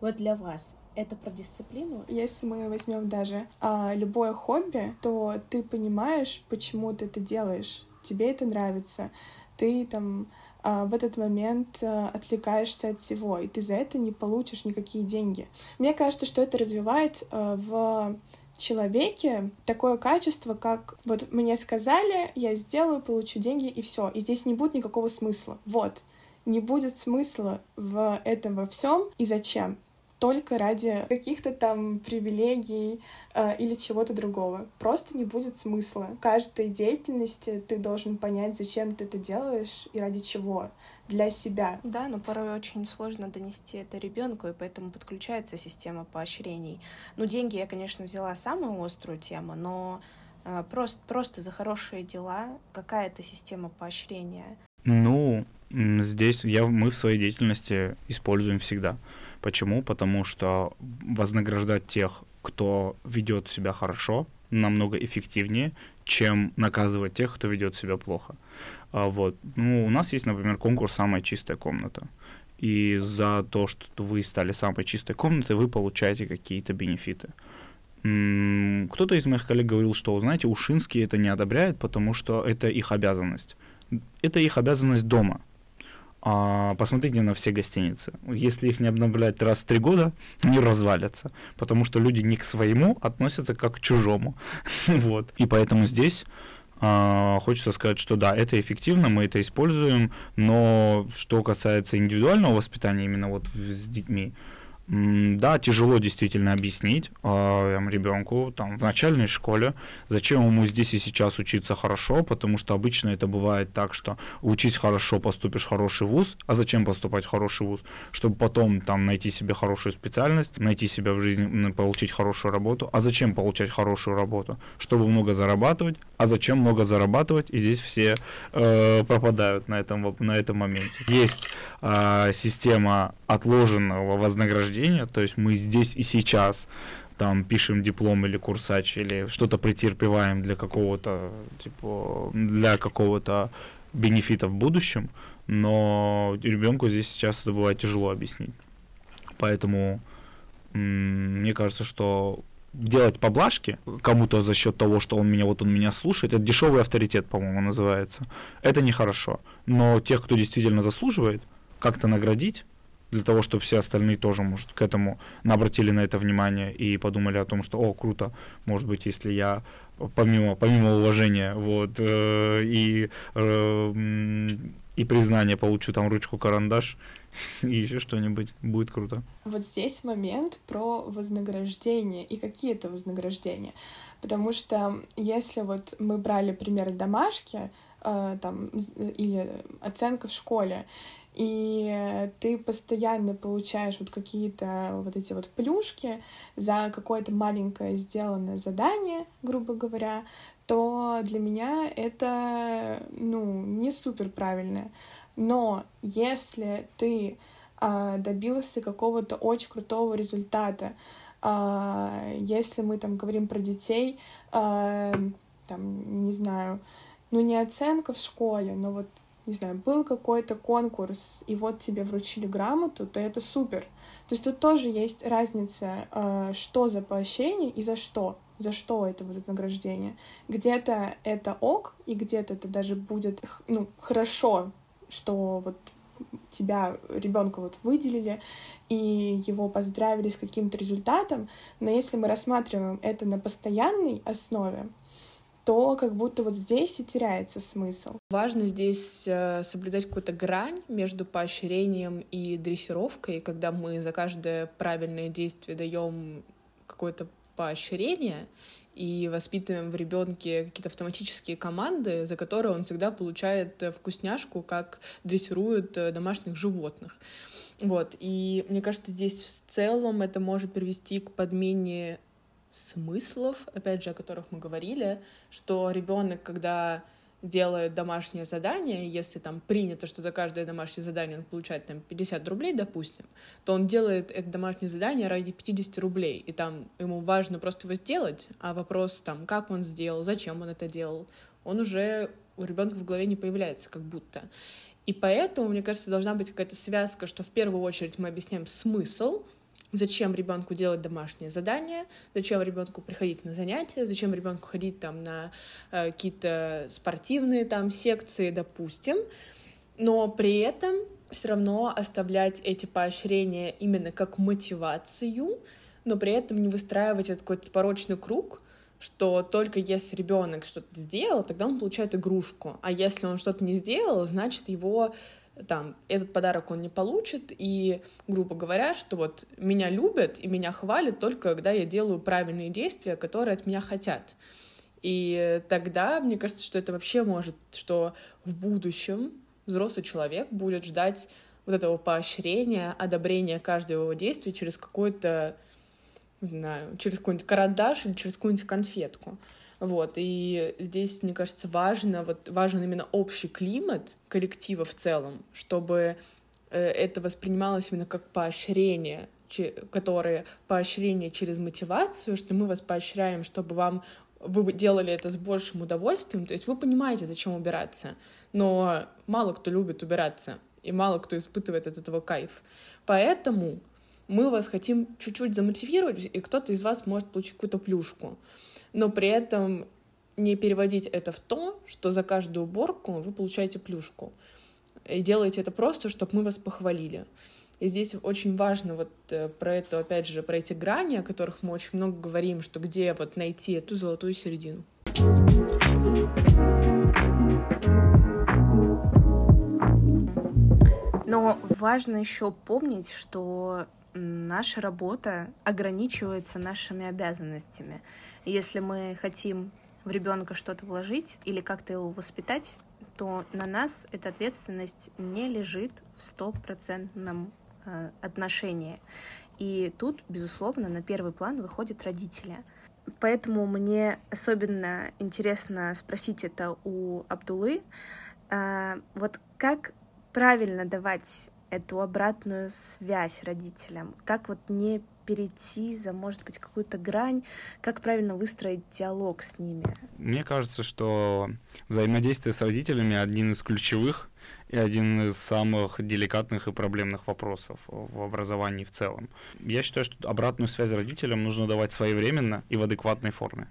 Вот для вас это про дисциплину? Если мы возьмем даже а, любое хобби, то ты понимаешь, почему ты это делаешь. Тебе это нравится. Ты там а, в этот момент а, отвлекаешься от всего, и ты за это не получишь никакие деньги. Мне кажется, что это развивает а, в человеке такое качество, как вот мне сказали, я сделаю, получу деньги и все. И здесь не будет никакого смысла. Вот. Не будет смысла в этом во всем. И зачем? Только ради каких-то там привилегий э, или чего-то другого. Просто не будет смысла. В каждой деятельности ты должен понять, зачем ты это делаешь и ради чего для себя. Да, но порой очень сложно донести это ребенку, и поэтому подключается система поощрений. Ну, деньги я, конечно, взяла самую острую тему, но э, просто, просто за хорошие дела какая-то система поощрения. Ну, здесь я, мы в своей деятельности используем всегда. Почему? Потому что вознаграждать тех, кто ведет себя хорошо, намного эффективнее, чем наказывать тех, кто ведет себя плохо. А вот. Ну, у нас есть, например, конкурс «Самая чистая комната». И за то, что вы стали самой чистой комнатой, вы получаете какие-то бенефиты. Кто-то из моих коллег говорил, что, знаете, Ушинский это не одобряет, потому что это их обязанность. Это их обязанность дома – а, посмотрите на все гостиницы. Если их не обновлять раз в три года, они развалятся, потому что люди не к своему относятся как к чужому. вот. И поэтому здесь а, хочется сказать, что да, это эффективно, мы это используем, но что касается индивидуального воспитания именно вот с детьми, да, тяжело действительно объяснить э, ребенку там, в начальной школе, зачем ему здесь и сейчас учиться хорошо, потому что обычно это бывает так, что учись хорошо, поступишь в хороший вуз, а зачем поступать в хороший вуз? Чтобы потом там найти себе хорошую специальность, найти себя в жизни, получить хорошую работу. А зачем получать хорошую работу? Чтобы много зарабатывать. А зачем много зарабатывать? И здесь все э, пропадают на этом, на этом моменте. Есть э, система отложенного вознаграждения, то есть мы здесь и сейчас там пишем диплом или курсач, или что-то претерпеваем для какого-то, типа, для какого-то бенефита в будущем, но ребенку здесь сейчас это бывает тяжело объяснить. Поэтому мне кажется, что делать поблажки кому-то за счет того, что он меня, вот он меня слушает, это дешевый авторитет, по-моему, называется. Это нехорошо. Но тех, кто действительно заслуживает, как-то наградить, для того, чтобы все остальные тоже, может, к этому обратили на это внимание и подумали о том, что, о, круто, может быть, если я помимо, помимо уважения, вот, э, и, э, и признания получу там ручку-карандаш и еще что-нибудь, будет круто. Вот здесь момент про вознаграждение и какие это вознаграждения. Потому что если вот мы брали пример домашки, э, там, или оценка в школе, и ты постоянно получаешь вот какие-то вот эти вот плюшки за какое-то маленькое сделанное задание, грубо говоря, то для меня это, ну, не супер правильно. Но если ты а, добился какого-то очень крутого результата, а, если мы там говорим про детей, а, там, не знаю, ну не оценка в школе, но вот не знаю, был какой-то конкурс, и вот тебе вручили грамоту, то это супер. То есть тут тоже есть разница, э, что за поощрение и за что. За что это вот награждение. Где-то это ок, и где-то это даже будет ну, хорошо, что вот тебя, ребенка вот выделили, и его поздравили с каким-то результатом, но если мы рассматриваем это на постоянной основе, то как будто вот здесь и теряется смысл. Важно здесь э, соблюдать какую-то грань между поощрением и дрессировкой, когда мы за каждое правильное действие даем какое-то поощрение и воспитываем в ребенке какие-то автоматические команды, за которые он всегда получает вкусняшку, как дрессируют э, домашних животных. Вот, и мне кажется, здесь в целом это может привести к подмене смыслов, опять же, о которых мы говорили, что ребенок, когда делает домашнее задание, если там принято, что за каждое домашнее задание он получает там 50 рублей, допустим, то он делает это домашнее задание ради 50 рублей, и там ему важно просто его сделать, а вопрос там, как он сделал, зачем он это делал, он уже у ребенка в голове не появляется, как будто. И поэтому, мне кажется, должна быть какая-то связка, что в первую очередь мы объясняем смысл, зачем ребенку делать домашнее задание, зачем ребенку приходить на занятия, зачем ребенку ходить там на э, какие-то спортивные там секции, допустим, но при этом все равно оставлять эти поощрения именно как мотивацию, но при этом не выстраивать этот какой-то порочный круг, что только если ребенок что-то сделал, тогда он получает игрушку, а если он что-то не сделал, значит его там этот подарок он не получит, и, грубо говоря, что вот меня любят и меня хвалят только когда я делаю правильные действия, которые от меня хотят. И тогда, мне кажется, что это вообще может, что в будущем взрослый человек будет ждать вот этого поощрения, одобрения каждого его действия через какой-то, не знаю, через какой-нибудь карандаш или через какую-нибудь конфетку. Вот, и здесь, мне кажется, важно, вот важен именно общий климат коллектива в целом, чтобы э, это воспринималось именно как поощрение, которое поощрение через мотивацию, что мы вас поощряем, чтобы вам вы делали это с большим удовольствием, то есть вы понимаете, зачем убираться, но мало кто любит убираться, и мало кто испытывает от этого кайф. Поэтому мы вас хотим чуть-чуть замотивировать, и кто-то из вас может получить какую-то плюшку но при этом не переводить это в то, что за каждую уборку вы получаете плюшку. И делаете это просто, чтобы мы вас похвалили. И здесь очень важно вот э, про это, опять же, про эти грани, о которых мы очень много говорим, что где вот найти эту золотую середину. Но важно еще помнить, что наша работа ограничивается нашими обязанностями. Если мы хотим в ребенка что-то вложить или как-то его воспитать, то на нас эта ответственность не лежит в стопроцентном э, отношении. И тут, безусловно, на первый план выходят родители. Поэтому мне особенно интересно спросить это у Абдулы. Э, вот как правильно давать эту обратную связь родителям? Как вот не перейти за, может быть, какую-то грань? Как правильно выстроить диалог с ними? Мне кажется, что взаимодействие с родителями один из ключевых и один из самых деликатных и проблемных вопросов в образовании в целом. Я считаю, что обратную связь родителям нужно давать своевременно и в адекватной форме.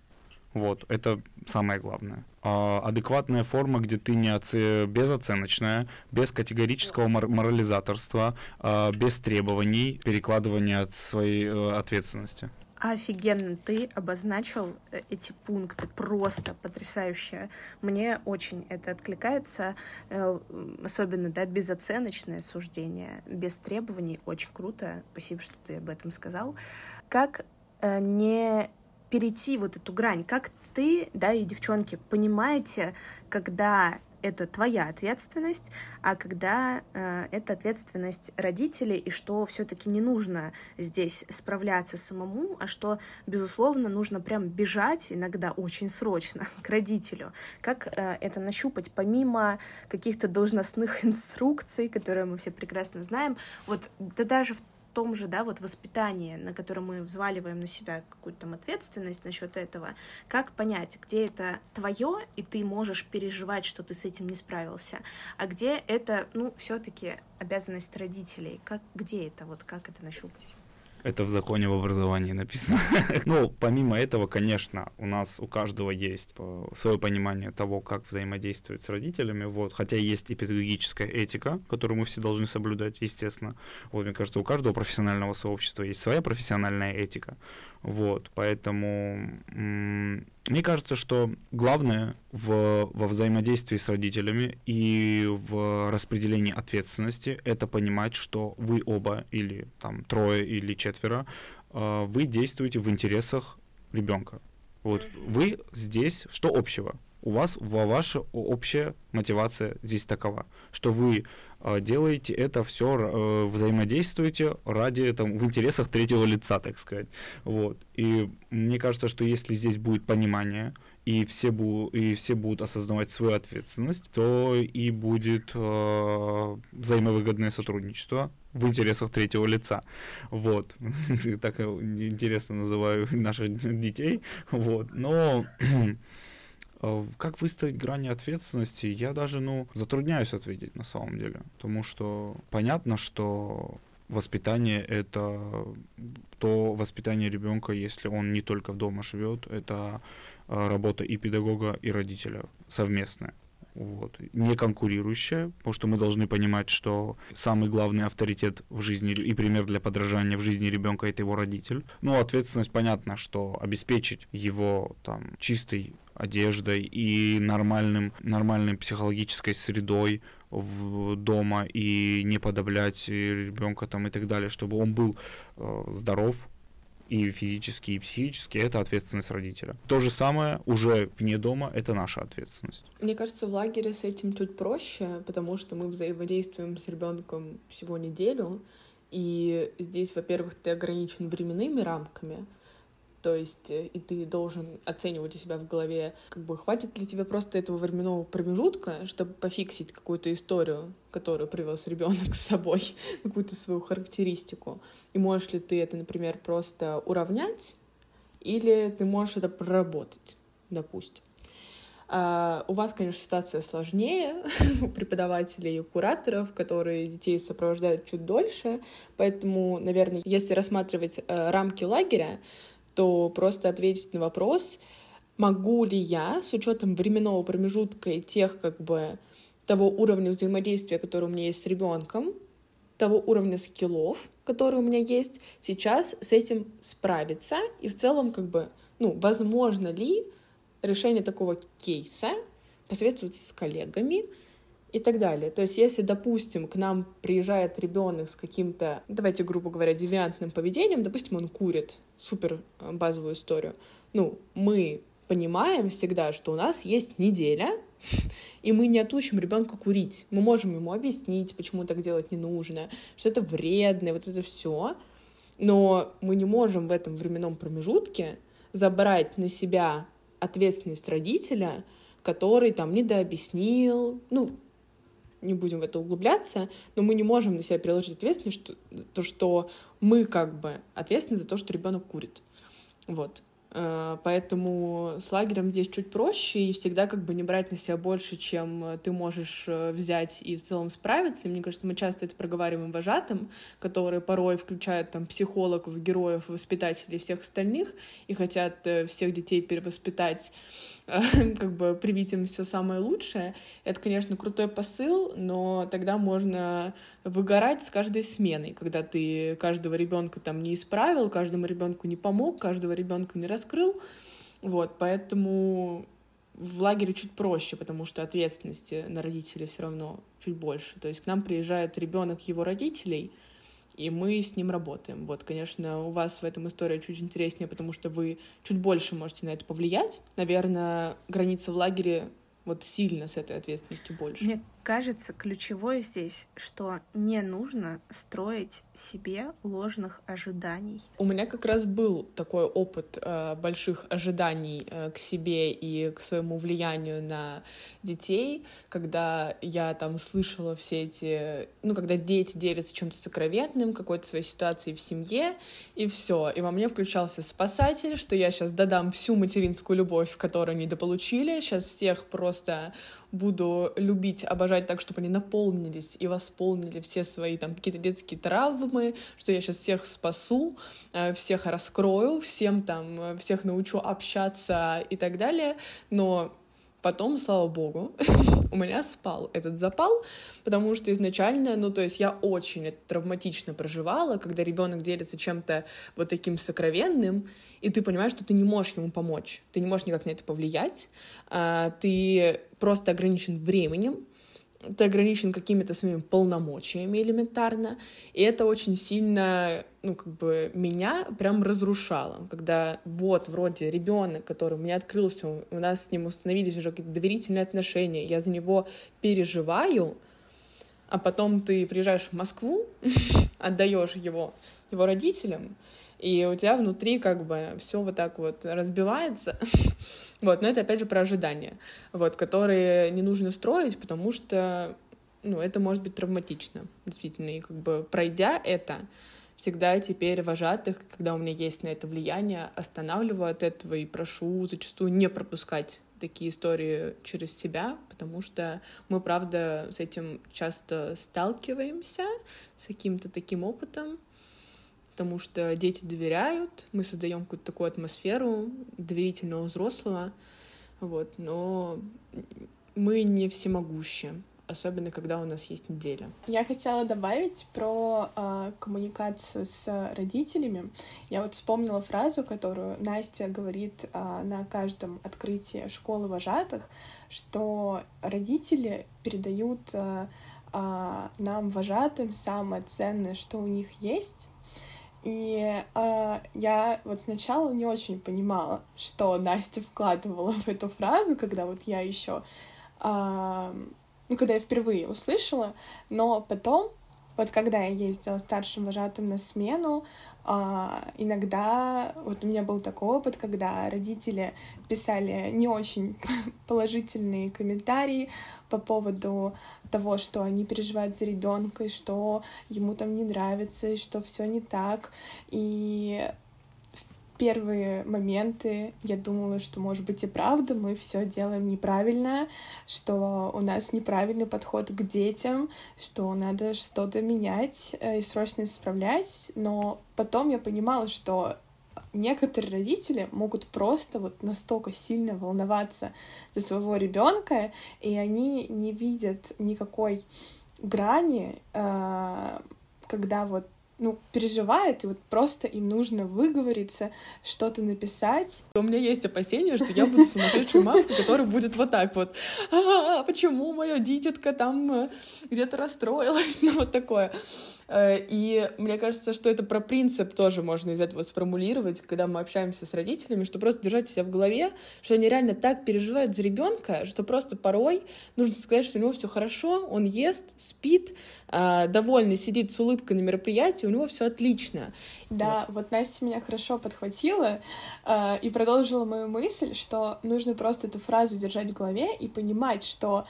Вот, это самое главное. А, адекватная форма, где ты не оце... безоценочная, без категорического мор- морализаторства, а, без требований, перекладывания от своей э, ответственности. Офигенно, ты обозначил э, эти пункты просто потрясающе. Мне очень это откликается, э, особенно, да, безоценочное суждение, без требований, очень круто. Спасибо, что ты об этом сказал. Как не перейти вот эту грань? Как ты, да, и девчонки понимаете, когда это твоя ответственность, а когда э, это ответственность родителей, и что все-таки не нужно здесь справляться самому, а что, безусловно, нужно прям бежать иногда очень срочно к родителю. Как э, это нащупать помимо каких-то должностных инструкций, которые мы все прекрасно знаем, вот да даже в том же, да, вот воспитании, на котором мы взваливаем на себя какую-то там ответственность насчет этого, как понять, где это твое, и ты можешь переживать, что ты с этим не справился, а где это, ну, все-таки обязанность родителей, как, где это, вот как это нащупать? Это в законе об образовании написано. ну, помимо этого, конечно, у нас у каждого есть э, свое понимание того, как взаимодействовать с родителями, вот, хотя есть и педагогическая этика, которую мы все должны соблюдать, естественно. Вот, мне кажется, у каждого профессионального сообщества есть своя профессиональная этика. Вот, поэтому мне кажется, что главное в, во взаимодействии с родителями и в распределении ответственности это понимать, что вы оба или там трое или четверо, э, вы действуете в интересах ребенка. Вот вы здесь, что общего? У вас ваша общая мотивация здесь такова, что вы делаете это все, э, взаимодействуете ради там, в интересах третьего лица, так сказать. Вот. И мне кажется, что если здесь будет понимание, и все, бу и все будут осознавать свою ответственность, то и будет э, взаимовыгодное сотрудничество в интересах третьего лица. Вот. Так интересно называю наших детей. Вот. Но как выставить грани ответственности, я даже, ну, затрудняюсь ответить на самом деле. Потому что понятно, что воспитание это то воспитание ребенка, если он не только в дома живет, это а, работа и педагога, и родителя совместная. Вот. Не конкурирующая, потому что мы должны понимать, что самый главный авторитет в жизни и пример для подражания в жизни ребенка это его родитель. Ну, ответственность понятно, что обеспечить его там чистой одеждой и нормальным, нормальной психологической средой в дома и не подавлять ребенка там и так далее, чтобы он был э, здоров, и физически, и психически, это ответственность родителя. То же самое уже вне дома, это наша ответственность. Мне кажется, в лагере с этим чуть проще, потому что мы взаимодействуем с ребенком всего неделю, и здесь, во-первых, ты ограничен временными рамками, то есть э, и ты должен оценивать у себя в голове, как бы хватит ли тебе просто этого временного промежутка, чтобы пофиксить какую-то историю, которую привез ребенок с собой, какую-то свою характеристику. И можешь ли ты это, например, просто уравнять, или ты можешь это проработать, допустим. Uh, у вас, конечно, ситуация сложнее у преподавателей и кураторов, которые детей сопровождают чуть дольше. Поэтому, наверное, если рассматривать uh, рамки лагеря, то просто ответить на вопрос, могу ли я с учетом временного промежутка и тех как бы того уровня взаимодействия, который у меня есть с ребенком, того уровня скиллов, который у меня есть, сейчас с этим справиться. И в целом, как бы, ну, возможно ли решение такого кейса, посоветоваться с коллегами, и так далее. То есть, если, допустим, к нам приезжает ребенок с каким-то, давайте, грубо говоря, девиантным поведением, допустим, он курит, супер э, базовую историю, ну, мы понимаем всегда, что у нас есть неделя, и мы не отучим ребенка курить. Мы можем ему объяснить, почему так делать не нужно, что это вредно, вот это все. Но мы не можем в этом временном промежутке забрать на себя ответственность родителя, который там недообъяснил, ну, не будем в это углубляться, но мы не можем на себя переложить ответственность, что, то, что мы как бы ответственны за то, что ребенок курит. Вот. Э, поэтому с лагерем здесь чуть проще, и всегда как бы не брать на себя больше, чем ты можешь э, взять и в целом справиться. И мне кажется, мы часто это проговариваем вожатым, которые порой включают там психологов, героев, воспитателей и всех остальных, и хотят э, всех детей перевоспитать как бы привить им все самое лучшее. Это, конечно, крутой посыл, но тогда можно выгорать с каждой сменой, когда ты каждого ребенка там не исправил, каждому ребенку не помог, каждого ребенка не раскрыл. Вот, поэтому в лагере чуть проще, потому что ответственности на родителей все равно чуть больше. То есть к нам приезжает ребенок его родителей, и мы с ним работаем. Вот, конечно, у вас в этом история чуть интереснее, потому что вы чуть больше можете на это повлиять. Наверное, граница в лагере вот сильно с этой ответственностью больше. Мне кажется, ключевое здесь, что не нужно строить себе ложных ожиданий. У меня как раз был такой опыт э, больших ожиданий э, к себе и к своему влиянию на детей, когда я там слышала все эти, ну, когда дети делятся чем-то сокровенным, какой-то своей ситуацией в семье, и все. И во мне включался спасатель, что я сейчас додам всю материнскую любовь, которую они дополучили, сейчас всех просто буду любить, обожать так, чтобы они наполнились и восполнили все свои там какие-то детские травмы, что я сейчас всех спасу, э, всех раскрою, всем там, э, всех научу общаться и так далее, но Потом, слава богу, у меня спал этот запал, потому что изначально, ну, то есть я очень это травматично проживала, когда ребенок делится чем-то вот таким сокровенным, и ты понимаешь, что ты не можешь ему помочь, ты не можешь никак на это повлиять, а, ты просто ограничен временем, ты ограничен какими-то своими полномочиями элементарно, и это очень сильно, ну, как бы меня прям разрушало, когда вот, вроде, ребенок, который у меня открылся, у нас с ним установились уже какие-то доверительные отношения, я за него переживаю, а потом ты приезжаешь в Москву, отдаешь его его родителям, и у тебя внутри как бы все вот так вот разбивается. вот, но это опять же про ожидания, вот, которые не нужно строить, потому что, ну, это может быть травматично, действительно, и как бы пройдя это, всегда теперь вожатых, когда у меня есть на это влияние, останавливаю от этого и прошу зачастую не пропускать такие истории через себя, потому что мы, правда, с этим часто сталкиваемся, с каким-то таким опытом, потому что дети доверяют, мы создаем какую-то такую атмосферу доверительного взрослого, вот, но мы не всемогущие особенно когда у нас есть неделя. Я хотела добавить про э, коммуникацию с родителями. Я вот вспомнила фразу, которую Настя говорит э, на каждом открытии школы вожатых, что родители передают э, э, нам вожатым самое ценное, что у них есть. И э, я вот сначала не очень понимала, что Настя вкладывала в эту фразу, когда вот я еще э, ну, когда я впервые услышала, но потом, вот когда я ездила старшим вожатым на смену, а, иногда вот у меня был такой опыт, когда родители писали не очень положительные комментарии по поводу того, что они переживают за ребенка, и что ему там не нравится, и что все не так. И первые моменты я думала, что, может быть, и правда мы все делаем неправильно, что у нас неправильный подход к детям, что надо что-то менять э, и срочно исправлять. Но потом я понимала, что некоторые родители могут просто вот настолько сильно волноваться за своего ребенка, и они не видят никакой грани, э, когда вот ну, переживают, и вот просто им нужно выговориться, что-то написать. У меня есть опасение, что я буду сумасшедшей мамкой, которая будет вот так вот. А, почему моя дитятка там э, где-то расстроилась? Ну, вот такое. Э, и мне кажется, что это про принцип тоже можно из этого сформулировать, когда мы общаемся с родителями, что просто держать себя в голове, что они реально так переживают за ребенка, что просто порой нужно сказать, что у него все хорошо, он ест, спит, э, довольный, сидит с улыбкой на мероприятии, у него все отлично. Да, вот. вот Настя меня хорошо подхватила э, и продолжила мою мысль, что нужно просто эту фразу держать в голове и понимать, что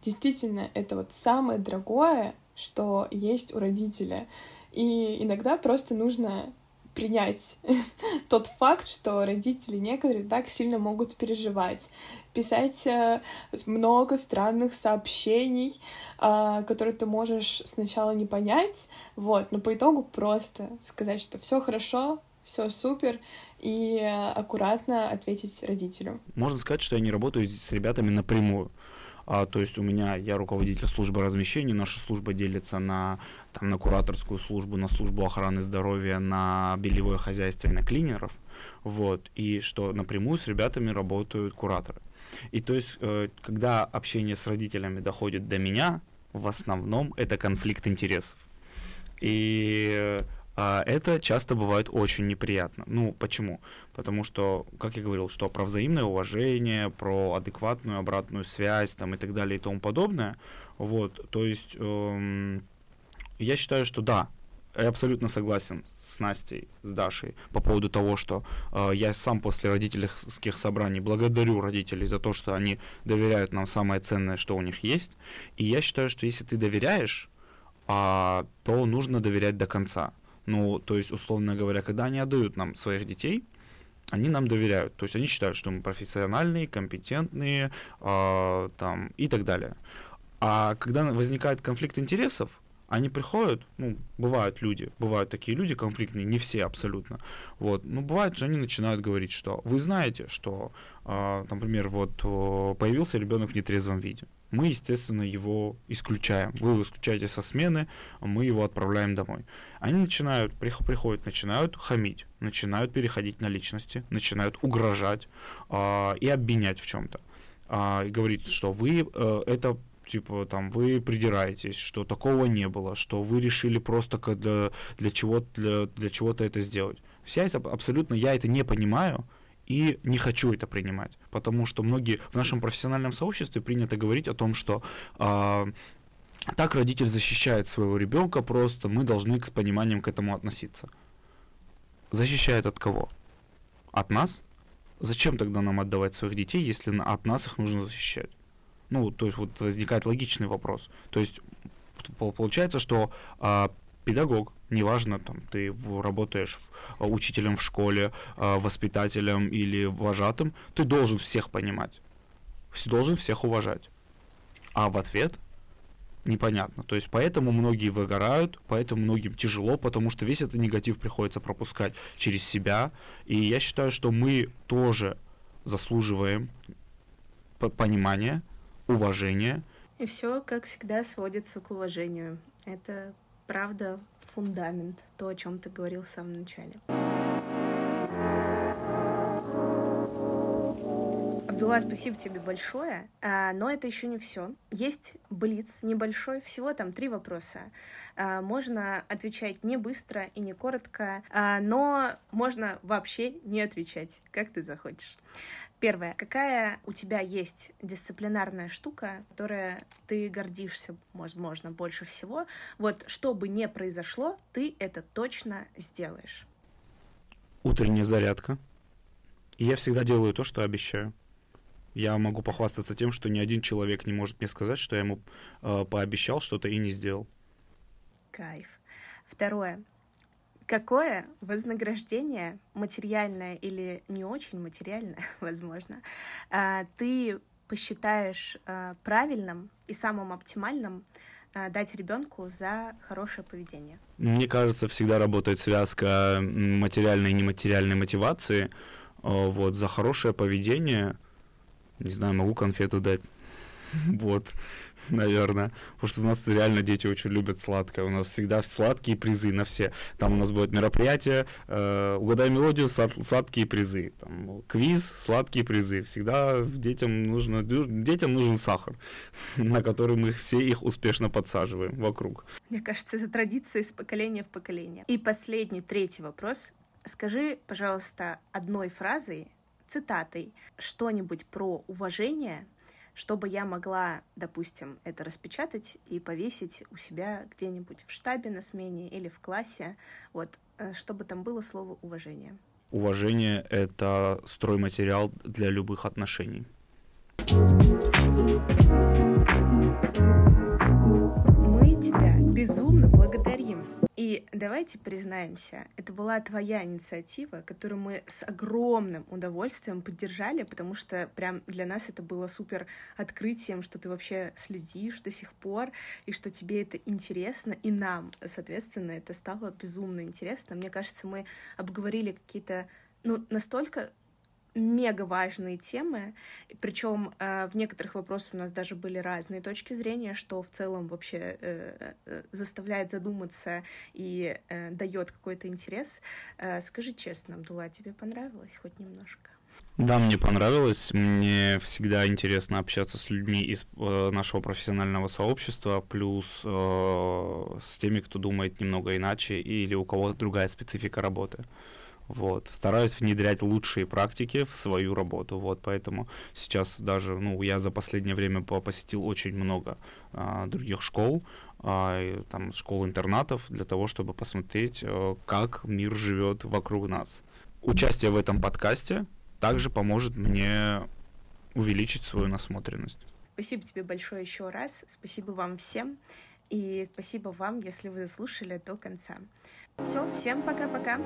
действительно это вот самое дорогое, что есть у родителя. И иногда просто нужно принять тот факт, что родители некоторые так сильно могут переживать, писать э, много странных сообщений, э, которые ты можешь сначала не понять, вот, но по итогу просто сказать, что все хорошо, все супер, и аккуратно ответить родителю. Можно сказать, что я не работаю с ребятами напрямую. А, то есть у меня, я руководитель службы размещения, наша служба делится на, там, на кураторскую службу, на службу охраны здоровья, на бельевое хозяйство и на клинеров. Вот, и что напрямую с ребятами работают кураторы. И то есть, э, когда общение с родителями доходит до меня, в основном это конфликт интересов. И это часто бывает очень неприятно. Ну, почему? Потому что, как я говорил, что про взаимное уважение, про адекватную обратную связь там, и так далее и тому подобное. Вот, то есть эм, я считаю, что да, я абсолютно согласен с Настей, с Дашей по поводу того, что э, я сам после родительских собраний благодарю родителей за то, что они доверяют нам самое ценное, что у них есть. И я считаю, что если ты доверяешь, э, то нужно доверять до конца. Ну, то есть, условно говоря, когда они отдают нам своих детей, они нам доверяют. То есть они считают, что мы профессиональные, компетентные э, там, и так далее. А когда возникает конфликт интересов, они приходят, ну, бывают люди, бывают такие люди конфликтные, не все абсолютно, вот, но бывает же они начинают говорить, что вы знаете, что, э, например, вот появился ребенок в нетрезвом виде, мы, естественно, его исключаем. Вы его исключаете со смены, мы его отправляем домой. Они начинают, приходят, начинают хамить, начинают переходить на личности, начинают угрожать э, и обвинять в чем-то. Э, и говорить, что вы э, это типа там вы придираетесь, что такого не было, что вы решили просто для, для чего для, для чего-то это сделать. То я абсолютно я это не понимаю и не хочу это принимать, потому что многие в нашем профессиональном сообществе принято говорить о том, что э, так родитель защищает своего ребенка, просто мы должны с пониманием к этому относиться. Защищает от кого? От нас? Зачем тогда нам отдавать своих детей, если от нас их нужно защищать? Ну, то есть вот возникает логичный вопрос. То есть получается, что а, педагог, неважно, там, ты работаешь а, учителем в школе, а, воспитателем или вожатым, ты должен всех понимать, должен всех уважать. А в ответ непонятно. То есть поэтому многие выгорают, поэтому многим тяжело, потому что весь этот негатив приходится пропускать через себя. И я считаю, что мы тоже заслуживаем понимания, уважения. И все, как всегда, сводится к уважению. Это правда фундамент, то, о чем ты говорил в самом начале. Абдулла, спасибо тебе большое. А, но это еще не все. Есть блиц небольшой, всего там три вопроса. А, можно отвечать не быстро и не коротко, а, но можно вообще не отвечать, как ты захочешь. Первое. Какая у тебя есть дисциплинарная штука, которая ты гордишься, возможно, больше всего? Вот, что бы ни произошло, ты это точно сделаешь. Утренняя зарядка. Я всегда делаю то, что обещаю я могу похвастаться тем, что ни один человек не может мне сказать, что я ему э, пообещал что-то и не сделал. Кайф. Второе. Какое вознаграждение, материальное или не очень материальное, возможно, э, ты посчитаешь э, правильным и самым оптимальным дать ребенку за хорошее поведение? Мне кажется, всегда работает связка материальной и нематериальной мотивации. Вот, за хорошее поведение не знаю, могу конфету дать. Вот, наверное. Потому что у нас реально дети очень любят сладкое. У нас всегда сладкие призы на все. Там у нас будет мероприятие, э, угадай мелодию, сладкие призы. Там, квиз, сладкие призы. Всегда детям, нужно, детям нужен сахар, на который мы все их успешно подсаживаем вокруг. Мне кажется, это традиция из поколения в поколение. И последний, третий вопрос. Скажи, пожалуйста, одной фразой, цитатой что-нибудь про уважение, чтобы я могла, допустим, это распечатать и повесить у себя где-нибудь в штабе на смене или в классе, вот, э, чтобы там было слово уважение. Уважение — это стройматериал для любых отношений. Мы тебя безумно давайте признаемся, это была твоя инициатива, которую мы с огромным удовольствием поддержали, потому что прям для нас это было супер открытием, что ты вообще следишь до сих пор, и что тебе это интересно, и нам, соответственно, это стало безумно интересно. Мне кажется, мы обговорили какие-то ну, настолько мега важные темы, причем э, в некоторых вопросах у нас даже были разные точки зрения, что в целом вообще э, э, заставляет задуматься и э, дает какой-то интерес. Э, скажи честно, Абдулла, тебе понравилось хоть немножко? Да, мне понравилось. Мне всегда интересно общаться с людьми из э, нашего профессионального сообщества, плюс э, с теми, кто думает немного иначе или у кого другая специфика работы. Вот. Стараюсь внедрять лучшие практики в свою работу. Вот. Поэтому сейчас даже, ну, я за последнее время посетил очень много а, других школ, а, там, школ-интернатов, для того, чтобы посмотреть, а, как мир живет вокруг нас. Участие в этом подкасте также поможет мне увеличить свою насмотренность. Спасибо тебе большое еще раз. Спасибо вам всем. И спасибо вам, если вы слушали до конца. Все, всем пока-пока.